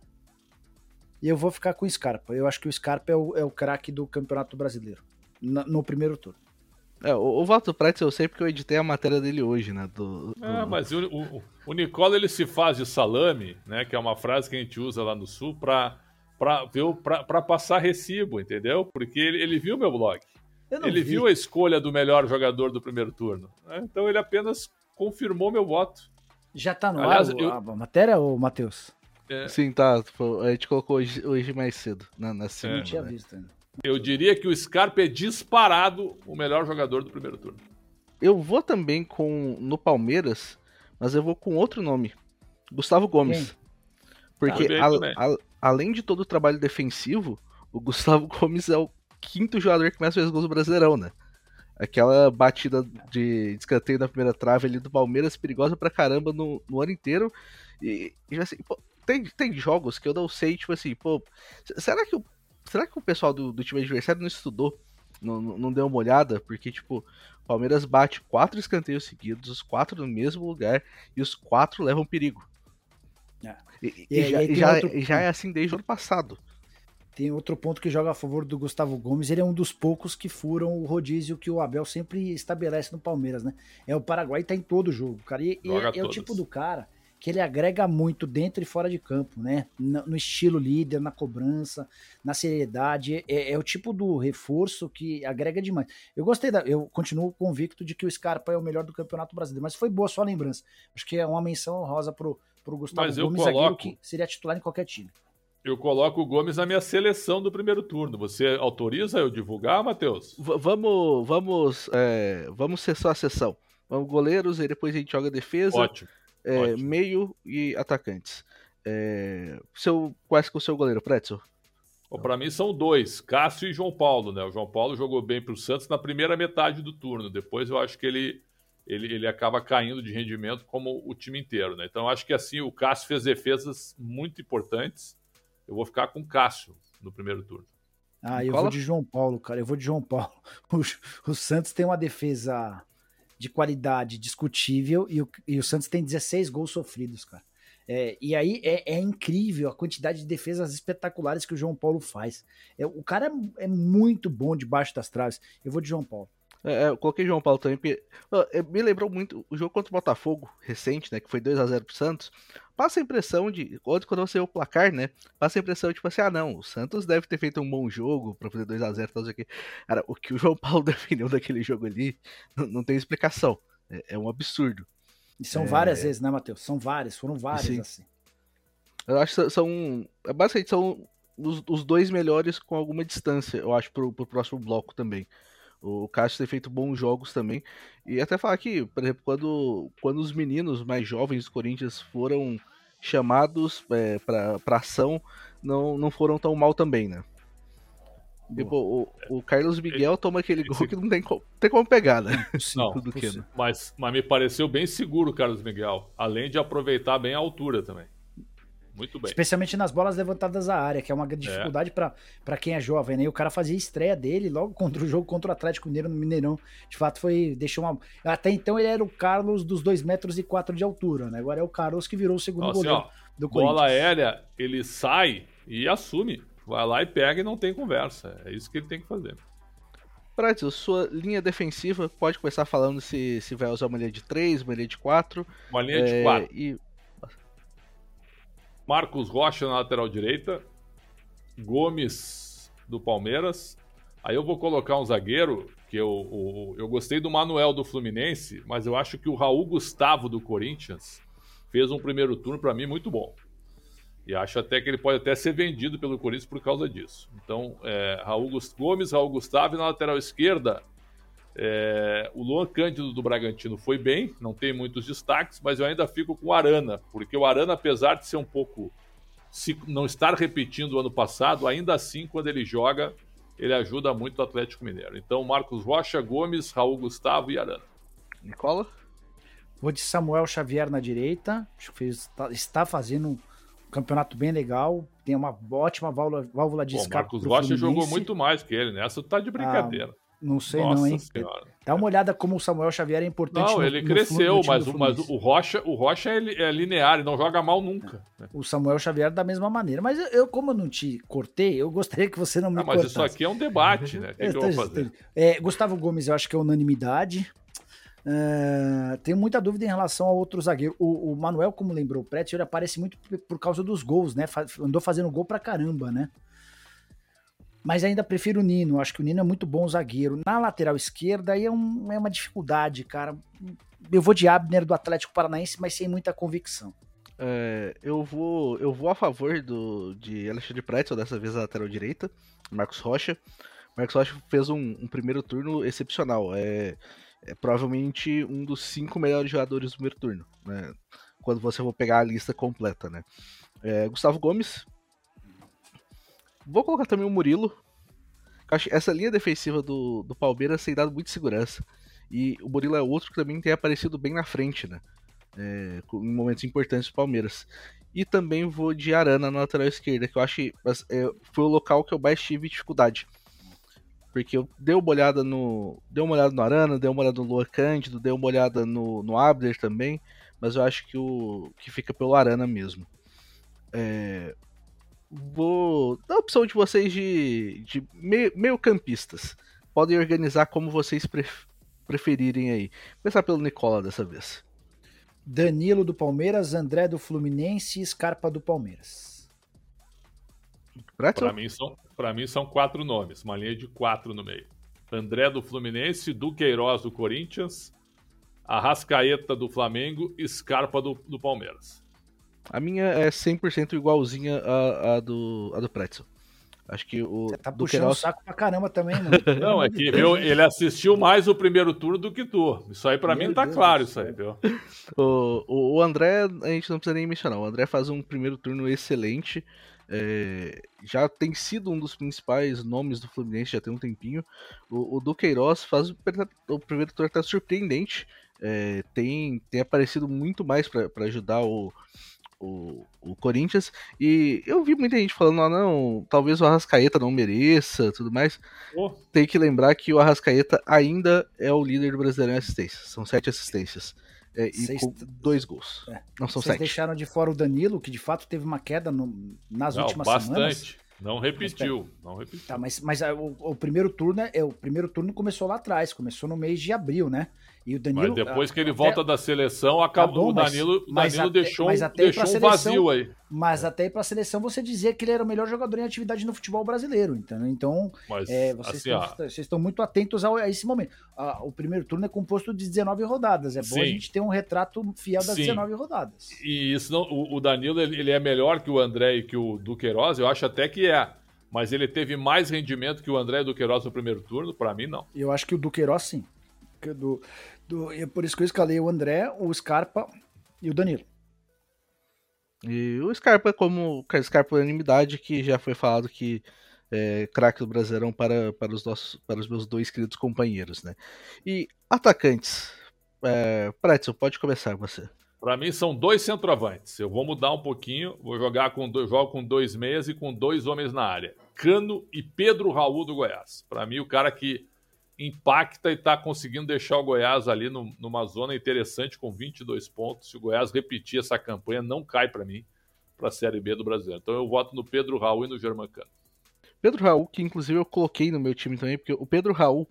Eu vou ficar com o Scarpa. Eu acho que o Scarpa é o, é o craque do Campeonato Brasileiro, no, no primeiro turno. É, o, o Walter Pretz eu sei porque eu editei a matéria dele hoje, né? Do, do... É, mas o, o, o Nicola ele se faz de salame, né? Que é uma frase que a gente usa lá no Sul para para passar recibo, entendeu? Porque ele, ele viu meu blog. Ele vi. viu a escolha do melhor jogador do primeiro turno. Né? Então ele apenas confirmou meu voto. Já tá no Aliás, ar eu... a matéria, ou Matheus? É... Sim, tá. A gente colocou hoje, hoje mais cedo. Na, na segunda, é. Não tinha visto ainda. Eu diria que o Scarpa é disparado o melhor jogador do primeiro turno. Eu vou também com no Palmeiras, mas eu vou com outro nome. Gustavo Gomes. Quem? Porque a, a, além de todo o trabalho defensivo, o Gustavo (laughs) Gomes é o quinto jogador que mais fez gols do Brasileirão, né? Aquela batida de escanteio na primeira trave ali do Palmeiras, perigosa pra caramba no, no ano inteiro. E, e assim, pô, tem, tem jogos que eu não sei, tipo assim, pô, será que o, será que o pessoal do, do time adversário não estudou não, não deu uma olhada, porque, tipo, o Palmeiras bate quatro escanteios seguidos, os quatro no mesmo lugar, e os quatro levam perigo. É. E, e, e, já, e já, outro... já é assim desde o ano passado. Tem outro ponto que joga a favor do Gustavo Gomes, ele é um dos poucos que furam o rodízio que o Abel sempre estabelece no Palmeiras, né? É o Paraguai tá em todo jogo, cara. E, e é, é o tipo do cara que ele agrega muito dentro e fora de campo, né? No, estilo líder, na cobrança, na seriedade. É, é, o tipo do reforço que agrega demais. Eu gostei da. Eu continuo convicto de que o Scarpa é o melhor do Campeonato Brasileiro, mas foi boa sua lembrança. Acho que é uma menção honrosa pro, pro Gustavo mas Gomes, coloco... que seria titular em qualquer time. Eu coloco o Gomes na minha seleção do primeiro turno. Você autoriza eu divulgar, Matheus? V vamos, vamos, é, vamos ser só a sessão. Vamos goleiros e depois a gente joga defesa. Ótimo. É. Meio e atacantes. É, seu, qual é, é o seu goleiro, Pretzel? Para mim são dois, Cássio e João Paulo, né? O João Paulo jogou bem para o Santos na primeira metade do turno. Depois eu acho que ele, ele, ele acaba caindo de rendimento como o time inteiro, né? Então eu acho que assim o Cássio fez defesas muito importantes eu vou ficar com Cássio no primeiro turno. Ah, eu vou de João Paulo, cara. Eu vou de João Paulo. (laughs) O, o Santos tem uma defesa de qualidade discutível e o, e o Santos tem 16 gols sofridos, cara. É, e aí é, é, incrível a quantidade de defesas espetaculares que o João Paulo faz. É, o cara é, é muito bom debaixo das traves. Eu vou de João Paulo. É, é, eu coloquei João Paulo também, porque é, me lembrou muito o jogo contra o Botafogo, recente, né, que foi 2 a 0 pro Santos. Passa a impressão de, quando você vê o placar, né, passa a impressão, tipo assim, ah não, o Santos deve ter feito um bom jogo pra fazer 2 a 0 tal, aqui. Cara, o que o João (laughs) Paulo definiu daquele jogo ali, não, não tem explicação. É, é, um absurdo. E são é... várias vezes, né, Matheus? São várias, foram várias, Sim. assim. Eu acho que são, basicamente, são os, os dois melhores com alguma distância, eu acho, pro, pro próximo bloco também. O Cássio tem feito bons jogos também. E até falar que, por exemplo, quando, quando os meninos mais jovens do Corinthians foram chamados é, para ação, não, não foram tão mal também, né? Tipo, o, o, Carlos Miguel toma aquele gol que não tem, tem como pegar, né? Não, (laughs) que, né? mas, mas me pareceu bem seguro o Carlos Miguel. Além de aproveitar bem a altura também. Muito bem. Especialmente nas bolas levantadas à área, que é uma dificuldade é. para quem é jovem, né? E o cara fazia estreia dele logo contra o jogo contra o Atlético Mineiro no Mineirão. De fato, foi. Deixou uma. Até então ele era o Carlos dos 2 metros e 4 de altura, né? Agora é o Carlos que virou o segundo assim, goleiro ó, do Corinthians. Bola aérea, ele sai e assume. Vai lá e pega e não tem conversa. É isso que ele tem que fazer. Brasil, sua linha defensiva pode começar falando se, se vai usar uma linha de 3, uma linha de 4. Uma linha é, de 4. E Marcos Rocha na lateral direita, Gomes do Palmeiras. Aí eu vou colocar um zagueiro que eu, o, eu gostei do Manuel do Fluminense, mas eu acho que o Raul Gustavo do Corinthians fez um primeiro turno para mim muito bom. E acho até que ele pode até ser vendido pelo Corinthians por causa disso. Então, é, Raul Gomes, Raul Gustavo e na lateral esquerda, é, o Luan Cândido do Bragantino foi bem, não tem muitos destaques, mas eu ainda fico com o Arana, porque o Arana, apesar de ser um pouco. Se não estar repetindo o ano passado, ainda assim, quando ele joga, ele ajuda muito o Atlético Mineiro. Então, Marcos Rocha, Gomes, Raul Gustavo e Arana. Nicola? Vou de Samuel Xavier na direita, acho que tá, está fazendo um campeonato bem legal, tem uma ótima válvula, válvula de Bom, escape. Marcos Rocha jogou muito mais que ele, nessa né? tá de brincadeira. Não sei Nossa não, hein? Senhora. Dá uma olhada como o Samuel Xavier é importante. Não, no, ele cresceu, mas, o, mas o Rocha, o Rocha é, é linear, ele não joga mal nunca. Né? O Samuel Xavier da mesma maneira. Mas eu, como eu não te cortei, eu gostaria que você não me ah, Mas isso aqui é um debate, né? O que, é, que eu vou fazer? É, Gustavo Gomes, eu acho que é unanimidade. Uh, tenho muita dúvida em relação ao outro zagueiro. O, o Manuel, como lembrou o Pretz, ele aparece muito por causa dos gols, né? Andou fazendo gol pra caramba, né? Mas ainda prefiro o Nino. Acho que o Nino é muito bom zagueiro. Na lateral esquerda aí é, um, é uma dificuldade, cara. Eu vou de Abner do Atlético Paranaense, mas sem muita convicção. É, eu vou eu vou a favor do de Alexandre Pretzel, dessa vez a lateral direita, Marcos Rocha. Marcos Rocha fez um, um primeiro turno excepcional. É, é, provavelmente um dos cinco melhores jogadores do primeiro turno, né? Quando você for pegar a lista completa, né? É, Gustavo Gomes, Vou colocar também o Murilo. Essa linha defensiva do, do Palmeiras tem dado muita segurança. E o Murilo é outro que também tem aparecido bem na frente, né? É, em momentos importantes do Palmeiras. E também vou de Arana na lateral esquerda, que eu acho que é, foi o local que eu mais tive dificuldade. porque eu dei uma olhada no. Dei uma olhada no Arana, dei uma olhada no Lua Cândido, dei uma olhada no, no Abder também, mas eu acho que o que fica pelo Arana mesmo. É, vou dar a opção de vocês de, de meio, meio campistas. Podem organizar como vocês preferirem aí. Vou começar pelo Nicola dessa vez. Danilo do Palmeiras, André do Fluminense e Scarpa do Palmeiras. Para mim, são, mim são quatro nomes, uma linha de quatro no meio. André do Fluminense, Duqueiroz do Corinthians, Arrascaeta do Flamengo e Scarpa do, do Palmeiras. A minha é 100% igualzinha à, à, do, à do Pretzel. Acho que o. Você tá puxando Queiroz... o saco pra caramba também, mano. (laughs) Não, é que viu, ele assistiu mais o primeiro turno do que tu. Isso aí pra Meu mim tá Deus claro, isso aí, viu? O, o, o, André, a gente não precisa nem mencionar. O André faz um primeiro turno excelente. É, já tem sido um dos principais nomes do Fluminense já tem um tempinho. O, o Duqueiroz faz o primeiro turno até surpreendente. É, tem, tem aparecido muito mais para ajudar o, o, o Corinthians. E eu vi muita gente falando, ah, não, talvez o Arrascaeta não mereça, tudo mais. Oh. Tem que lembrar que o Arrascaeta ainda é o líder do Brasileirão em assistências. São sete assistências. É, e com dois gols. É. Não são Vocês sete. deixaram de fora o Danilo, que de fato teve uma queda no, nas não, últimas bastante. semanas. Não repetiu, não repetiu. Tá, mas, mas ah, o, o, primeiro turno é, o primeiro turno começou lá atrás, começou no mês de abril, né? E o Danilo. Mas depois que ele até, volta da seleção, acabou. Bom, o Danilo, mas, Danilo até, deixou, deixou um seleção, vazio aí. Mas até para a seleção você dizia que ele era o melhor jogador em atividade no futebol brasileiro. Então, então mas, é, vocês, assim, estão, vocês, estão, muito atentos a, a esse momento. Ah, o primeiro turno é composto de 19 rodadas. É bom sim. a gente ter um retrato fiel das sim. 19 rodadas. E isso não, o, o Danilo ele é melhor que o André e que o Duqueiroz, eu acho até que é. Mas ele teve mais rendimento que o André Duqueiroz no primeiro turno? Para mim, não. Eu acho que o Duqueiroz, sim. Do, do, é por isso que eu escalei o André, o Scarpa e o Danilo. E o Scarpa, como o Scarpa unanimidade, que já foi falado que é craque do Brasileirão para, para, os nossos, para os meus dois queridos companheiros, né? E atacantes. É, Pretzel, pode começar você. Para mim são dois centroavantes. Eu vou mudar um pouquinho, vou jogar com dois, jogo com dois meias e com dois homens na área. Cano e Pedro Raul do Goiás. Para mim o cara que impacta e está conseguindo deixar o Goiás ali no, numa zona interessante com 22 pontos. Se o Goiás repetir essa campanha, não cai para mim para a Série B do Brasileiro. Então eu voto no Pedro Raul e no Germancano. Pedro Raul, que inclusive eu coloquei no meu time também, porque o Pedro Raul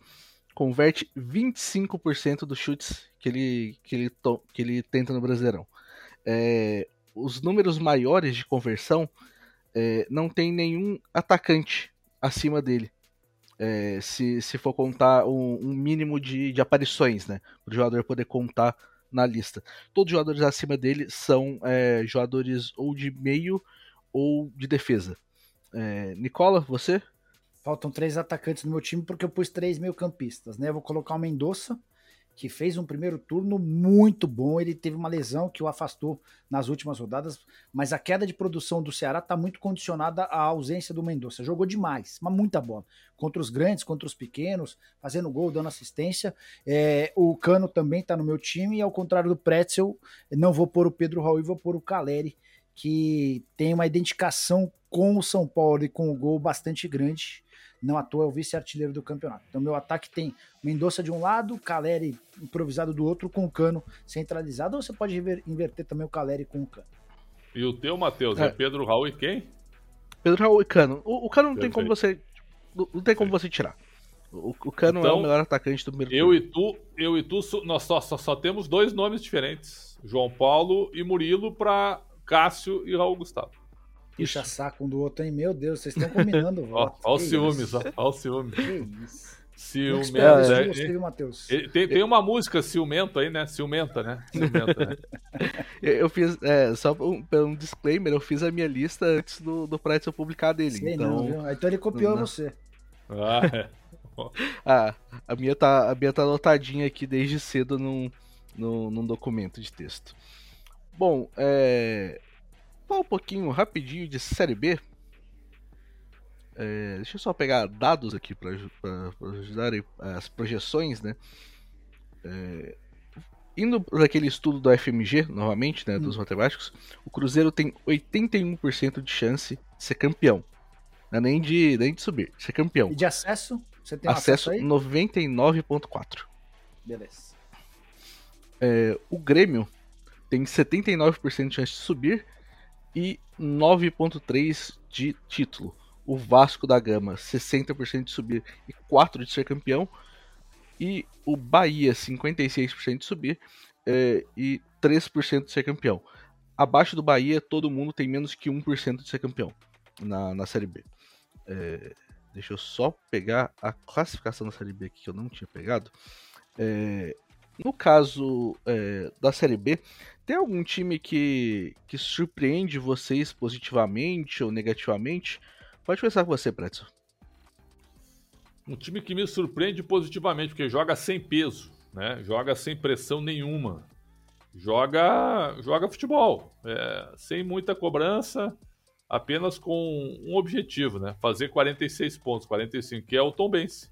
converte 25% dos chutes que ele, que ele, que ele tenta no Brasileirão. É, os números maiores de conversão é, não tem nenhum atacante acima dele é, se, se for contar um, um mínimo de, de aparições, né? Para o jogador poder contar na lista. Todos os jogadores acima dele são é, jogadores ou de meio ou de defesa. É, Nicola, você? Faltam três atacantes no meu time porque eu pus três meio campistas, né? Eu vou colocar o Mendonça, que fez um primeiro turno muito bom. Ele teve uma lesão que o afastou nas últimas rodadas, mas a queda de produção do Ceará está muito condicionada à ausência do Mendonça. Jogou demais, mas muita bola. Contra os grandes, contra os pequenos, fazendo gol, dando assistência. É, o Cano também está no meu time, e ao contrário do Pretzel, não vou pôr o Pedro Raul, vou pôr o Caleri, que tem uma identificação com o São Paulo e com o gol bastante grande não à toa é o vice-artilheiro do campeonato. Então, meu ataque tem Mendonça de um lado, Caleri improvisado do outro, com o Cano centralizado, ou você pode inverter também o Caleri com o Cano. E o teu, Matheus, é, é Pedro Raul e quem? Pedro Raul e Cano. O, o Cano não tem como você. Não tem como você tirar. O, o Cano então, é o então, melhor atacante do primeiro Eu e tu, eu e tu, nós só, só, só temos dois nomes diferentes: João Paulo e Murilo para Cássio e Raul Gustavo. Puxa saco um do outro, hein? Meu Deus, vocês estão combinando Olha (laughs) o ciúmes. Olha o ciúmes. Que isso. Ciumento. É, tem, tem uma música ciumento aí, né? Ciumenta, né? Ciumenta, né? (laughs) eu fiz, é, só um, um disclaimer, eu fiz a minha lista antes do, do Pretzel publicar dele. Sei então... Não, então ele copiou não. você. Ah, é. (laughs) ah, a minha, tá, a minha tá anotadinha aqui desde cedo num, num, num documento de texto. Bom, é, falar um pouquinho rapidinho de Série B. É, deixa eu só pegar dados aqui para ajudar as projeções, né? É, indo para aquele estudo do FMG, novamente, né, dos hum. matemáticos, o Cruzeiro tem 81% de chance de ser campeão. Não é nem de, nem de subir, ser campeão. E de acesso? Você tem acesso, acesso 99.4. Beleza. É, o Grêmio tem 79% de chance de subir e 9.3 de título. O Vasco da Gama, 60% de subir e 4 de ser campeão. E o Bahia, 56% de subir é, e 3% de ser campeão. Abaixo do Bahia, todo mundo tem menos que 1% de ser campeão na, na Série B. É, deixa eu só pegar a classificação da Série B aqui que eu não tinha pegado. É, no caso da Série B, tem algum time que, que surpreende vocês positivamente ou negativamente? Pode começar com você, Pretzel. Um time que me surpreende positivamente, porque joga sem peso, né? Joga sem pressão nenhuma. Joga, joga futebol, é, sem muita cobrança, apenas com um objetivo, né? Fazer 46 pontos, 45, que é o Tom Benz.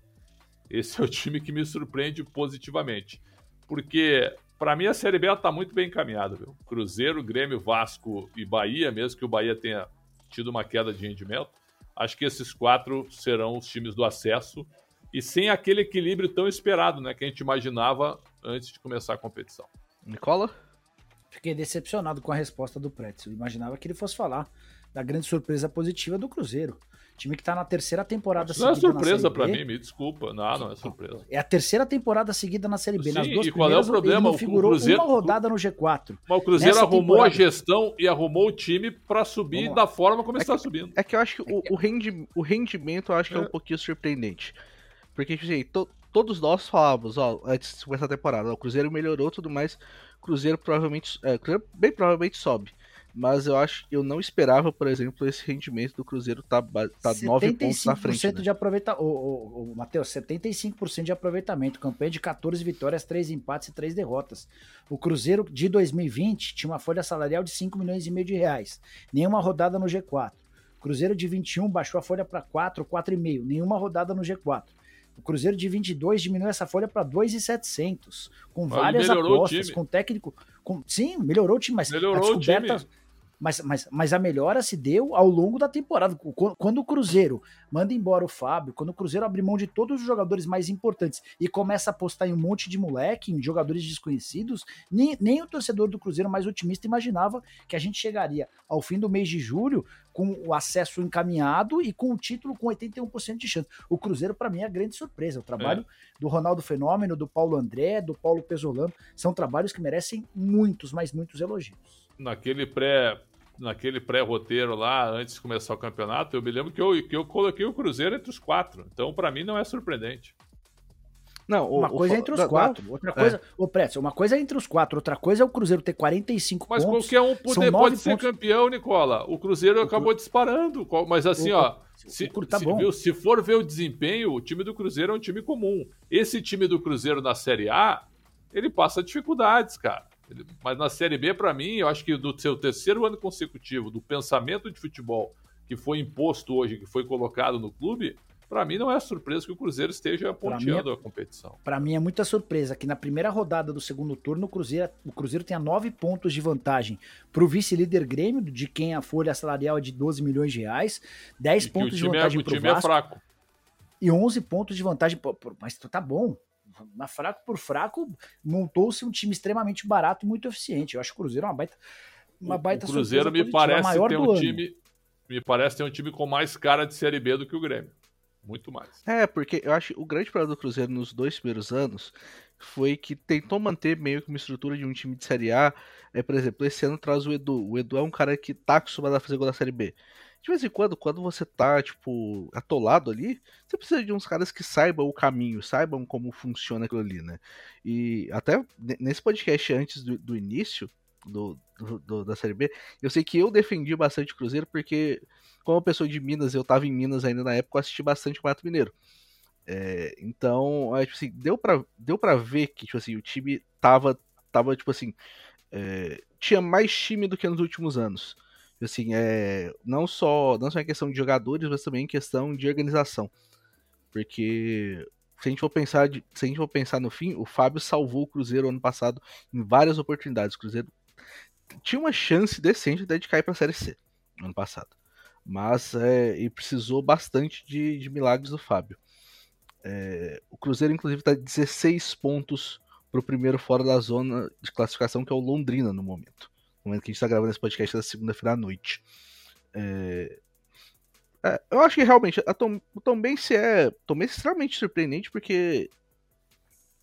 Esse é o (laughs) time que me surpreende positivamente. Porque, para mim, a Série B está muito bem encaminhada. Viu? Cruzeiro, Grêmio, Vasco e Bahia, mesmo que o Bahia tenha tido uma queda de rendimento, acho que esses quatro serão os times do acesso e sem aquele equilíbrio tão esperado, né, que a gente imaginava antes de começar a competição. Nicola? Fiquei decepcionado com a resposta do Pretzel. Imaginava que ele fosse falar da grande surpresa positiva do Cruzeiro. Time que tá na terceira temporada Isso seguida. Não é surpresa para mim, me desculpa. Não, não é surpresa. É a terceira temporada seguida na Série B. Sim, nas duas e qual é o problema? Ele figurou o Cruzeiro, uma rodada no G4. Mas o Cruzeiro arrumou temporada... a gestão e arrumou o time para subir da forma como é está subindo. É que eu acho que o, o, rendi, o rendimento eu acho que é, é um pouquinho surpreendente. Porque, tipo assim, to, todos nós falávamos, ó, antes de começar a temporada, ó, o Cruzeiro melhorou tudo mais, o Cruzeiro provavelmente, é, Cruzeiro bem provavelmente sobe mas eu acho eu não esperava, por exemplo, esse rendimento do Cruzeiro tá, tá 9 pontos na frente. Né? de aproveitamento, o, o, o Matheus, 75% de aproveitamento, campanha de 14 vitórias, 3 empates e 3 derrotas. O Cruzeiro de 2020 tinha uma folha salarial de 5 milhões e meio de reais, nenhuma rodada no G4. O Cruzeiro de 21 baixou a folha para 4, 4,5, nenhuma rodada no G4. O Cruzeiro de 22 diminuiu essa folha para 2,700, com várias apostas, com técnico, com, sim, melhorou o time, mas melhorou a descoberta, o time mas, mas, mas a melhora se deu ao longo da temporada. Quando o Cruzeiro manda embora o Fábio, quando o Cruzeiro abre mão de todos os jogadores mais importantes e começa a apostar em um monte de moleque, em jogadores desconhecidos, nem, nem o torcedor do Cruzeiro mais otimista imaginava que a gente chegaria ao fim do mês de julho com o acesso encaminhado e com o título com 81% de chance. O Cruzeiro, para mim, é a grande surpresa. O trabalho é. do Ronaldo Fenômeno, do Paulo André, do Paulo Pesolano, são trabalhos que merecem muitos, mas muitos elogios naquele pré naquele pré-roteiro lá, antes de começar o campeonato, eu me lembro que eu, que eu coloquei o Cruzeiro entre os quatro. Então, para mim, não é surpreendente. Não, uma o, coisa é entre os quatro, outra coisa, é. o Pretzel, uma coisa é entre os quatro, outra coisa é o Cruzeiro ter 45 mas pontos. Mas qualquer um pode, pode ser pontos. campeão, Nicola. O Cruzeiro o acabou disparando, mas assim, o, ó, se, tá se, viu, se for ver o desempenho, o time do Cruzeiro é um time comum. Esse time do Cruzeiro na Série A, ele passa dificuldades, cara. Mas na Série B, para mim, eu acho que do seu terceiro ano consecutivo, do pensamento de futebol que foi imposto hoje, que foi colocado no clube, para mim não é surpresa que o Cruzeiro esteja ponteando é, a competição. Para mim é muita surpresa que na primeira rodada do segundo turno o Cruzeiro, o Cruzeiro tenha nove pontos de vantagem para o vice-líder Grêmio, de quem a folha salarial é de 12 milhões de reais, 10 pontos de é- vantagem para o time é fraco. E 11 pontos de vantagem, mas tá bom, na fraco por fraco, montou-se um time extremamente barato e muito eficiente. Eu acho que o Cruzeiro é uma baita. Uma baita o Cruzeiro me parece ter um time. Me parece ter um time com mais cara de Série B do que o Grêmio. Muito mais. É, porque eu acho que o grande problema do Cruzeiro nos dois primeiros anos foi que tentou manter meio que uma estrutura de um time de Série A. É, por exemplo, esse ano traz o Edu. O Edu é um cara que tá acostumado a fazer gol da Série B de vez em quando, quando você tá, tipo, atolado ali, você precisa de uns caras que saibam o caminho, saibam como funciona aquilo ali, né? E até nesse podcast antes do, do início do, do, do, da Série B, eu sei que eu defendi bastante o Cruzeiro, porque, como pessoa de Minas, eu tava em Minas ainda na época, eu assisti bastante o Mato Mineiro. É, então, é, tipo assim, deu pra, deu pra ver que, tipo assim, o time tava, tava tipo assim, é, tinha mais time do que nos últimos anos assim, é, não só não só em questão de jogadores, mas também em questão de organização. Porque se a gente for pensar, se a gente for pensar no fim, o Fábio salvou o Cruzeiro ano passado em várias oportunidades. O Cruzeiro tinha uma chance decente de cair para a Série C ano passado. Mas é, e precisou bastante de, de milagres do Fábio. É, o Cruzeiro, inclusive, está 16 pontos para o primeiro fora da zona de classificação, que é o Londrina no momento. No momento que a gente está gravando esse podcast da segunda-feira à noite. É... É, eu acho que realmente a Tom, o Tom Benz é, Tom Benz é extremamente surpreendente, porque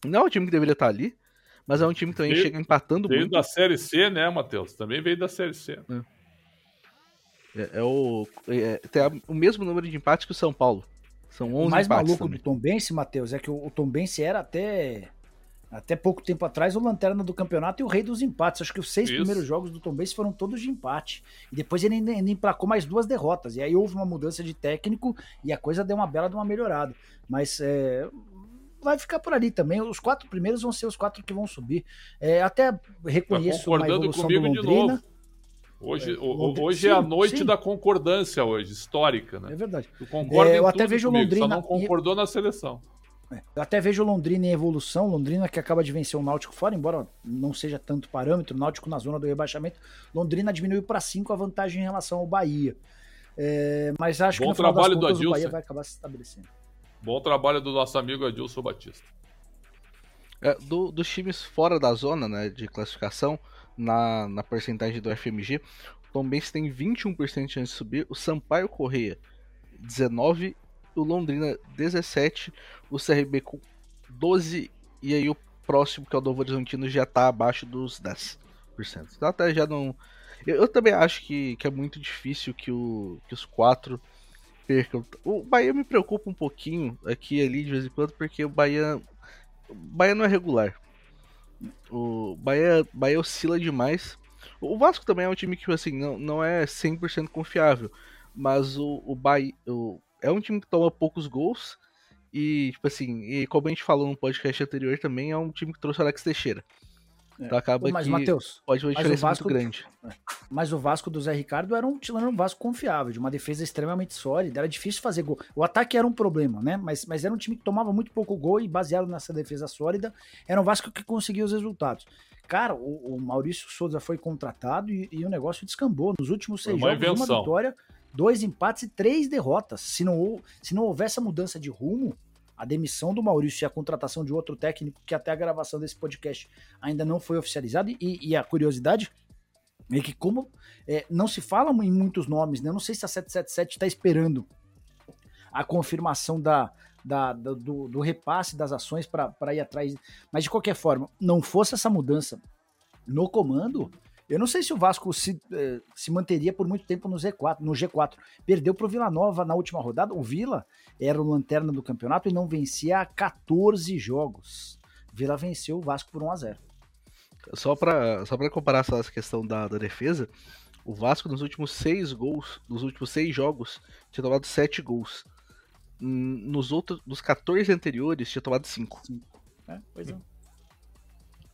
não é um time que deveria estar ali, mas é um time que também veio, chega empatando veio muito. Veio da Série C, né, Matheus? Também veio da Série C. É, é o, é, tem a, o mesmo número de empates que o São Paulo. São 11 O mais empates maluco também. do Tom Bense, Matheus, é que o, o Tom Bense era até até pouco tempo atrás o lanterna do campeonato e o rei dos empates. Acho que os seis Isso. primeiros jogos do Tom Bense foram todos de empate. E depois ele ainda, emplacou mais duas derrotas. E aí houve uma mudança de técnico e a coisa deu uma bela de uma melhorada. Mas é, vai ficar por ali também. Os quatro primeiros vão ser os quatro que vão subir. É, até Tá reconheço uma concordando evolução do comigo de Londrina. novo. Hoje, É, Londrina- hoje é a noite sim. da concordância hoje, histórica, né? É verdade. Tu concorda É, eu até vejo comigo, Londrina só não e- concordou na seleção. Eu até vejo o Londrina em evolução, Londrina que acaba de vencer o Náutico fora, embora não seja tanto parâmetro, Náutico na zona do rebaixamento, Londrina diminuiu para 5 a vantagem em relação ao Bahia. É, mas acho que Bom no final trabalho das do contas, o Adilson. Bahia vai acabar se estabelecendo. Bom trabalho do nosso amigo Adilson Batista. É, do- dos times fora da zona né, de classificação, na, na porcentagem do FMG, o Tom Benz tem 21% de chance de subir, o Sampaio Correia 19%, o Londrina 17%, o CRB com 12%, e aí o próximo, que é o Novo Horizontino, já está abaixo dos 10%. Então até já não... Eu, eu também acho que, que é muito difícil que, o, que os quatro percam. O Bahia me preocupa um pouquinho aqui e ali de vez em quando, porque o Bahia o Bahia não é regular. O Bahia, Bahia oscila demais. O Vasco também é um time que, assim, não, não é 100% confiável. Mas o, o Bahia é um time que toma poucos gols. E, tipo assim, e como a gente falou no podcast anterior também, é um time que trouxe o Alex Teixeira. É. Então acaba mas, que Matheus, pode ter uma mas o diferença Vasco- muito grande. mas o Vasco do Zé Ricardo era um, era um Vasco confiável, de uma defesa extremamente sólida, era difícil fazer gol. O ataque era um problema, né? Mas, mas era um time que tomava muito pouco gol e baseado nessa defesa sólida, era um Vasco que conseguia os resultados. Cara, o, o Maurício Souza foi contratado e, e o negócio descambou. Nos últimos seis uma jogos, uma invenção. vitória, dois empates e três derrotas. Se não, se não houver essa mudança de rumo, a demissão do Maurício e a contratação de outro técnico, que até a gravação desse podcast ainda não foi oficializado, e, e a curiosidade é que como é, não se fala em muitos nomes, né? Eu não sei se a 777 está esperando a confirmação da, da- da- do, do repasse das ações para ir atrás. Mas de qualquer forma, não fosse essa mudança no comando, eu não sei se o Vasco se, eh, se manteria por muito tempo no Z4, no G4. Perdeu para o Vila Nova na última rodada. O Vila era o lanterna do campeonato e não vencia há 14 jogos. Vila venceu o Vasco por 1 a 0 Só pra, só pra comparar essa questão da, da defesa, o Vasco nos últimos seis gols, nos últimos seis jogos, tinha tomado sete gols. Hum, Nos outros, nos 14 anteriores, tinha tomado cinco. É, pois é.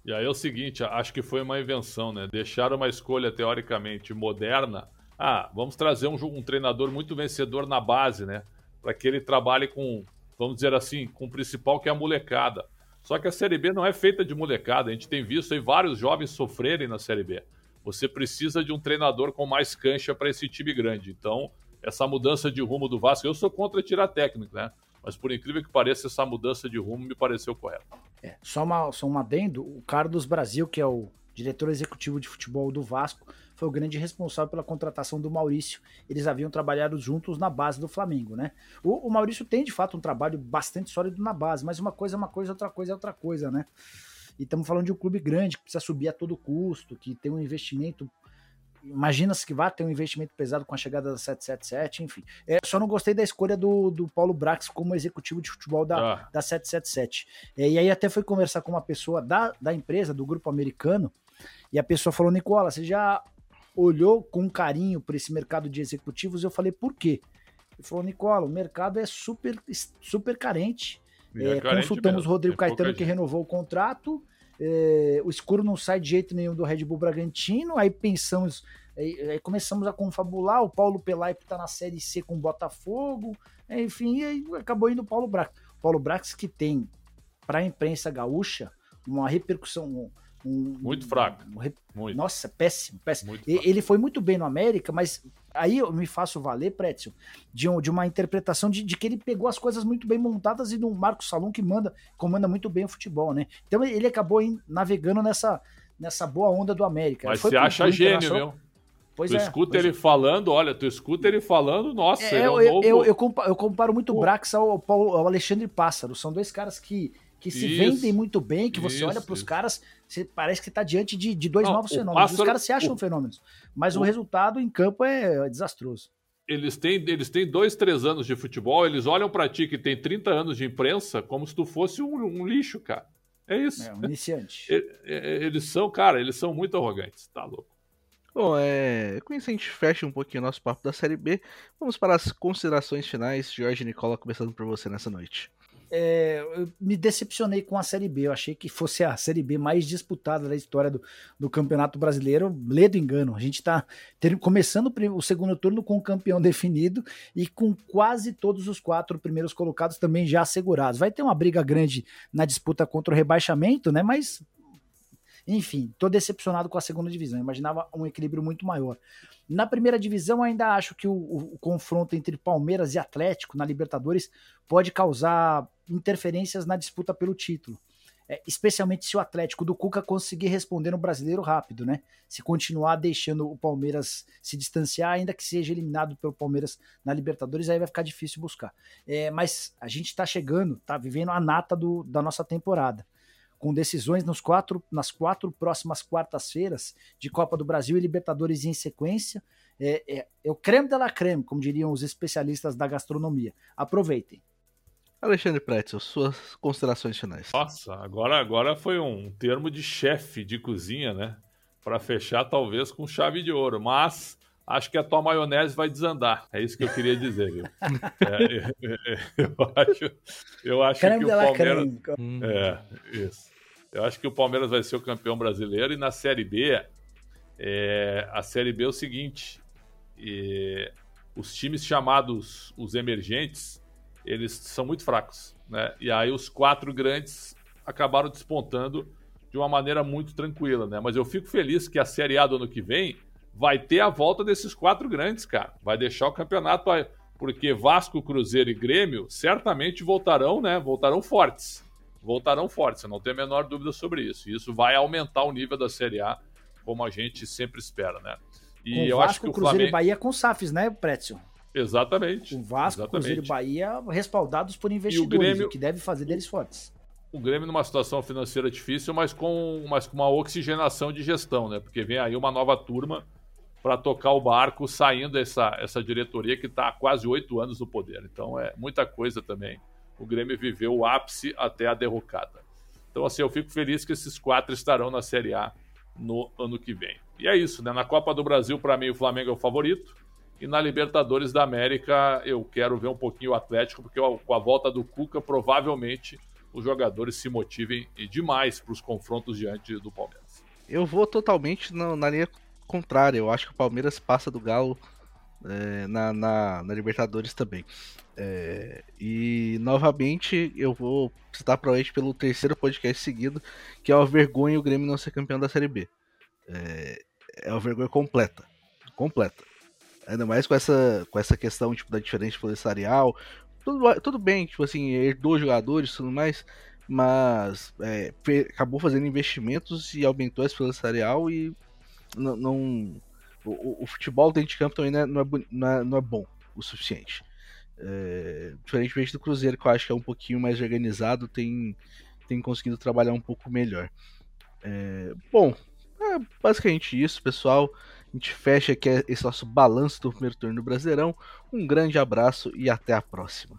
E aí é o seguinte, acho que foi uma invenção, né? Deixaram uma escolha teoricamente moderna. Ah, vamos trazer um, um treinador muito vencedor na base, né? Para que ele trabalhe com, vamos dizer assim, com o principal que é a molecada. Só que a Série B não é feita de molecada. A gente tem visto aí vários jovens sofrerem na Série B. Você precisa de um treinador com mais cancha para esse time grande. Então, essa mudança de rumo do Vasco, eu sou contra tirar técnico, né? Mas por incrível que pareça, essa mudança de rumo me pareceu correta. É, só, uma, só um adendo, o Carlos Brasil, que é o diretor executivo de futebol do Vasco, foi o grande responsável pela contratação do Maurício. Eles haviam trabalhado juntos na base do Flamengo, né? O, o Maurício tem, de fato, um trabalho bastante sólido na base, mas uma coisa é uma coisa, outra coisa é outra coisa, né? E estamos falando de um clube grande que precisa subir a todo custo, que tem um investimento. Imagina-se que vai ter um investimento pesado com a chegada da 777, enfim. É, só não gostei da escolha do, do Paulo Brax como executivo de futebol da, Ah. da 777. É, e aí até fui conversar com uma pessoa da, da empresa, do grupo americano, e a pessoa falou, Nicola, você já olhou com carinho para esse mercado de executivos? Eu falei, por quê? Ele falou, Nicola, o mercado é super, super carente. É, carente consultamos mesmo, o Rodrigo Caetano, que renovou o contrato. É, o escuro não sai de jeito nenhum do Red Bull Bragantino. Aí pensamos, aí, aí começamos a confabular. O Paulo Pelaipe está na Série C com o Botafogo. enfim, e aí acabou indo o Paulo Brax. Paulo Brax que tem para a imprensa gaúcha uma repercussão. um- um- Muito fraca. um Muito. nossa, péssimo, péssimo. Muito fraco. Ele foi muito bem no América, mas aí eu me faço valer, Pretzel, de, um, de uma interpretação de, de, que ele pegou as coisas muito bem montadas e do Marcos Salom que manda, comanda muito bem o futebol, né? Então ele acabou navegando nessa, nessa boa onda do América. Mas você acha gênio, viu? Pois tu é, escuta ele é. falando, olha, tu escuta ele falando, nossa, é, ele é um eu, novo... eu, eu, comparo, eu comparo muito o Brax ao, ao Alexandre Pássaro. São dois caras que que se isso, vendem muito bem, que você isso, olha para os caras, você parece que está diante de, de dois Não, novos fenômenos. Pássaro, os caras se acham o, fenômenos, mas o, o, resultado em campo é, é desastroso. Eles têm, eles têm dois, três anos de futebol, eles olham para ti que tem 30 anos de imprensa como se tu fosse um, um lixo, cara. É isso. É, um iniciante. (laughs) Eles são, cara, eles são muito arrogantes, tá louco. Bom, é, com isso a gente fecha um pouquinho o nosso papo da Série B. Vamos para as considerações finais. Jorge e Nicola, começando por você nessa noite é, eu me decepcionei com a Série B. Eu achei que fosse a Série B mais disputada da história do, do Campeonato Brasileiro. Ledo engano. A gente está começando o segundo turno com o campeão (laughs) definido e com quase todos os quatro primeiros colocados também já assegurados. Vai ter uma briga grande na disputa contra o rebaixamento, né? Mas enfim, tô decepcionado com a segunda divisão. Imaginava um equilíbrio muito maior. Na primeira divisão, ainda acho que o, o, o, confronto entre Palmeiras e Atlético na Libertadores pode causar interferências na disputa pelo título. É, especialmente se o Atlético do Cuca conseguir responder no brasileiro rápido, né? Se continuar deixando o Palmeiras se distanciar, ainda que seja eliminado pelo Palmeiras na Libertadores, aí vai ficar difícil buscar. É, mas a gente está chegando, tá vivendo a nata do, da nossa temporada com decisões nos quatro, nas quatro próximas quartas-feiras de Copa do Brasil e Libertadores em sequência. É, é, é o creme de la creme, como diriam os especialistas da gastronomia. Aproveitem. Alexandre Pretzel, suas considerações finais. Nossa, agora, agora foi um termo de chefe de cozinha, né? Para fechar, talvez com chave de ouro. Mas acho que a tua maionese vai desandar. É isso que eu queria dizer, viu? É, (laughs) eu, eu, acho, eu acho que o Palmeiras. É, isso. Eu acho que o Palmeiras vai ser o campeão brasileiro e na Série B, é, a Série B é o seguinte: é, os times chamados os emergentes, eles são muito fracos, né? E aí os quatro grandes acabaram despontando de uma maneira muito tranquila, né? Mas eu fico feliz que a Série A do ano que vem vai ter a volta desses quatro grandes, cara. Vai deixar o campeonato porque Vasco, Cruzeiro e Grêmio certamente voltarão, né? Voltarão fortes voltarão fortes, eu não tenho a menor dúvida sobre isso. Isso vai aumentar o nível da Série A, como a gente sempre espera, né? E com eu Vasco, acho que o Cruzeiro Flamengo... e Bahia com SAFs, né, Prétio? Exatamente. O Vasco, exatamente. Cruzeiro e Bahia respaldados por investidores, Grêmio... o que deve fazer deles fortes. O Grêmio numa situação financeira difícil, mas com, mas com uma oxigenação de gestão, né? Porque vem aí uma nova turma para tocar o barco, saindo essa, essa diretoria que está há quase oito anos no poder. Então é muita coisa também o Grêmio viveu o ápice até a derrocada. Então, assim, eu fico feliz que esses quatro estarão na Série A no ano que vem. E é isso, né? Na Copa do Brasil, para mim, o Flamengo é o favorito. E na Libertadores da América, eu quero ver um pouquinho o Atlético, porque com a volta do Cuca, provavelmente os jogadores se motivem demais para os confrontos diante do Palmeiras. Eu vou totalmente na, na linha contrária. Eu acho que o Palmeiras passa do Galo é, na, na, na, Libertadores também. É, e novamente eu vou citar provavelmente pelo terceiro podcast seguido, que é a vergonha o Grêmio não ser campeão da Série B. É, é uma vergonha completa. Completa. Ainda mais com essa, com essa questão tipo, da diferença policial. Tudo, tudo bem, tipo assim, herdou jogadores e tudo mais, mas é, acabou fazendo investimentos e aumentou a esperança e não, não o, o, futebol dentro de campo também não é, não é, não é, é bom o suficiente. É, diferentemente do Cruzeiro, que eu acho que é um pouquinho mais organizado, tem, tem conseguido trabalhar um pouco melhor. É, bom, é basicamente isso, pessoal. A gente fecha aqui esse nosso balanço do primeiro turno do Brasileirão. Um grande abraço e até a próxima.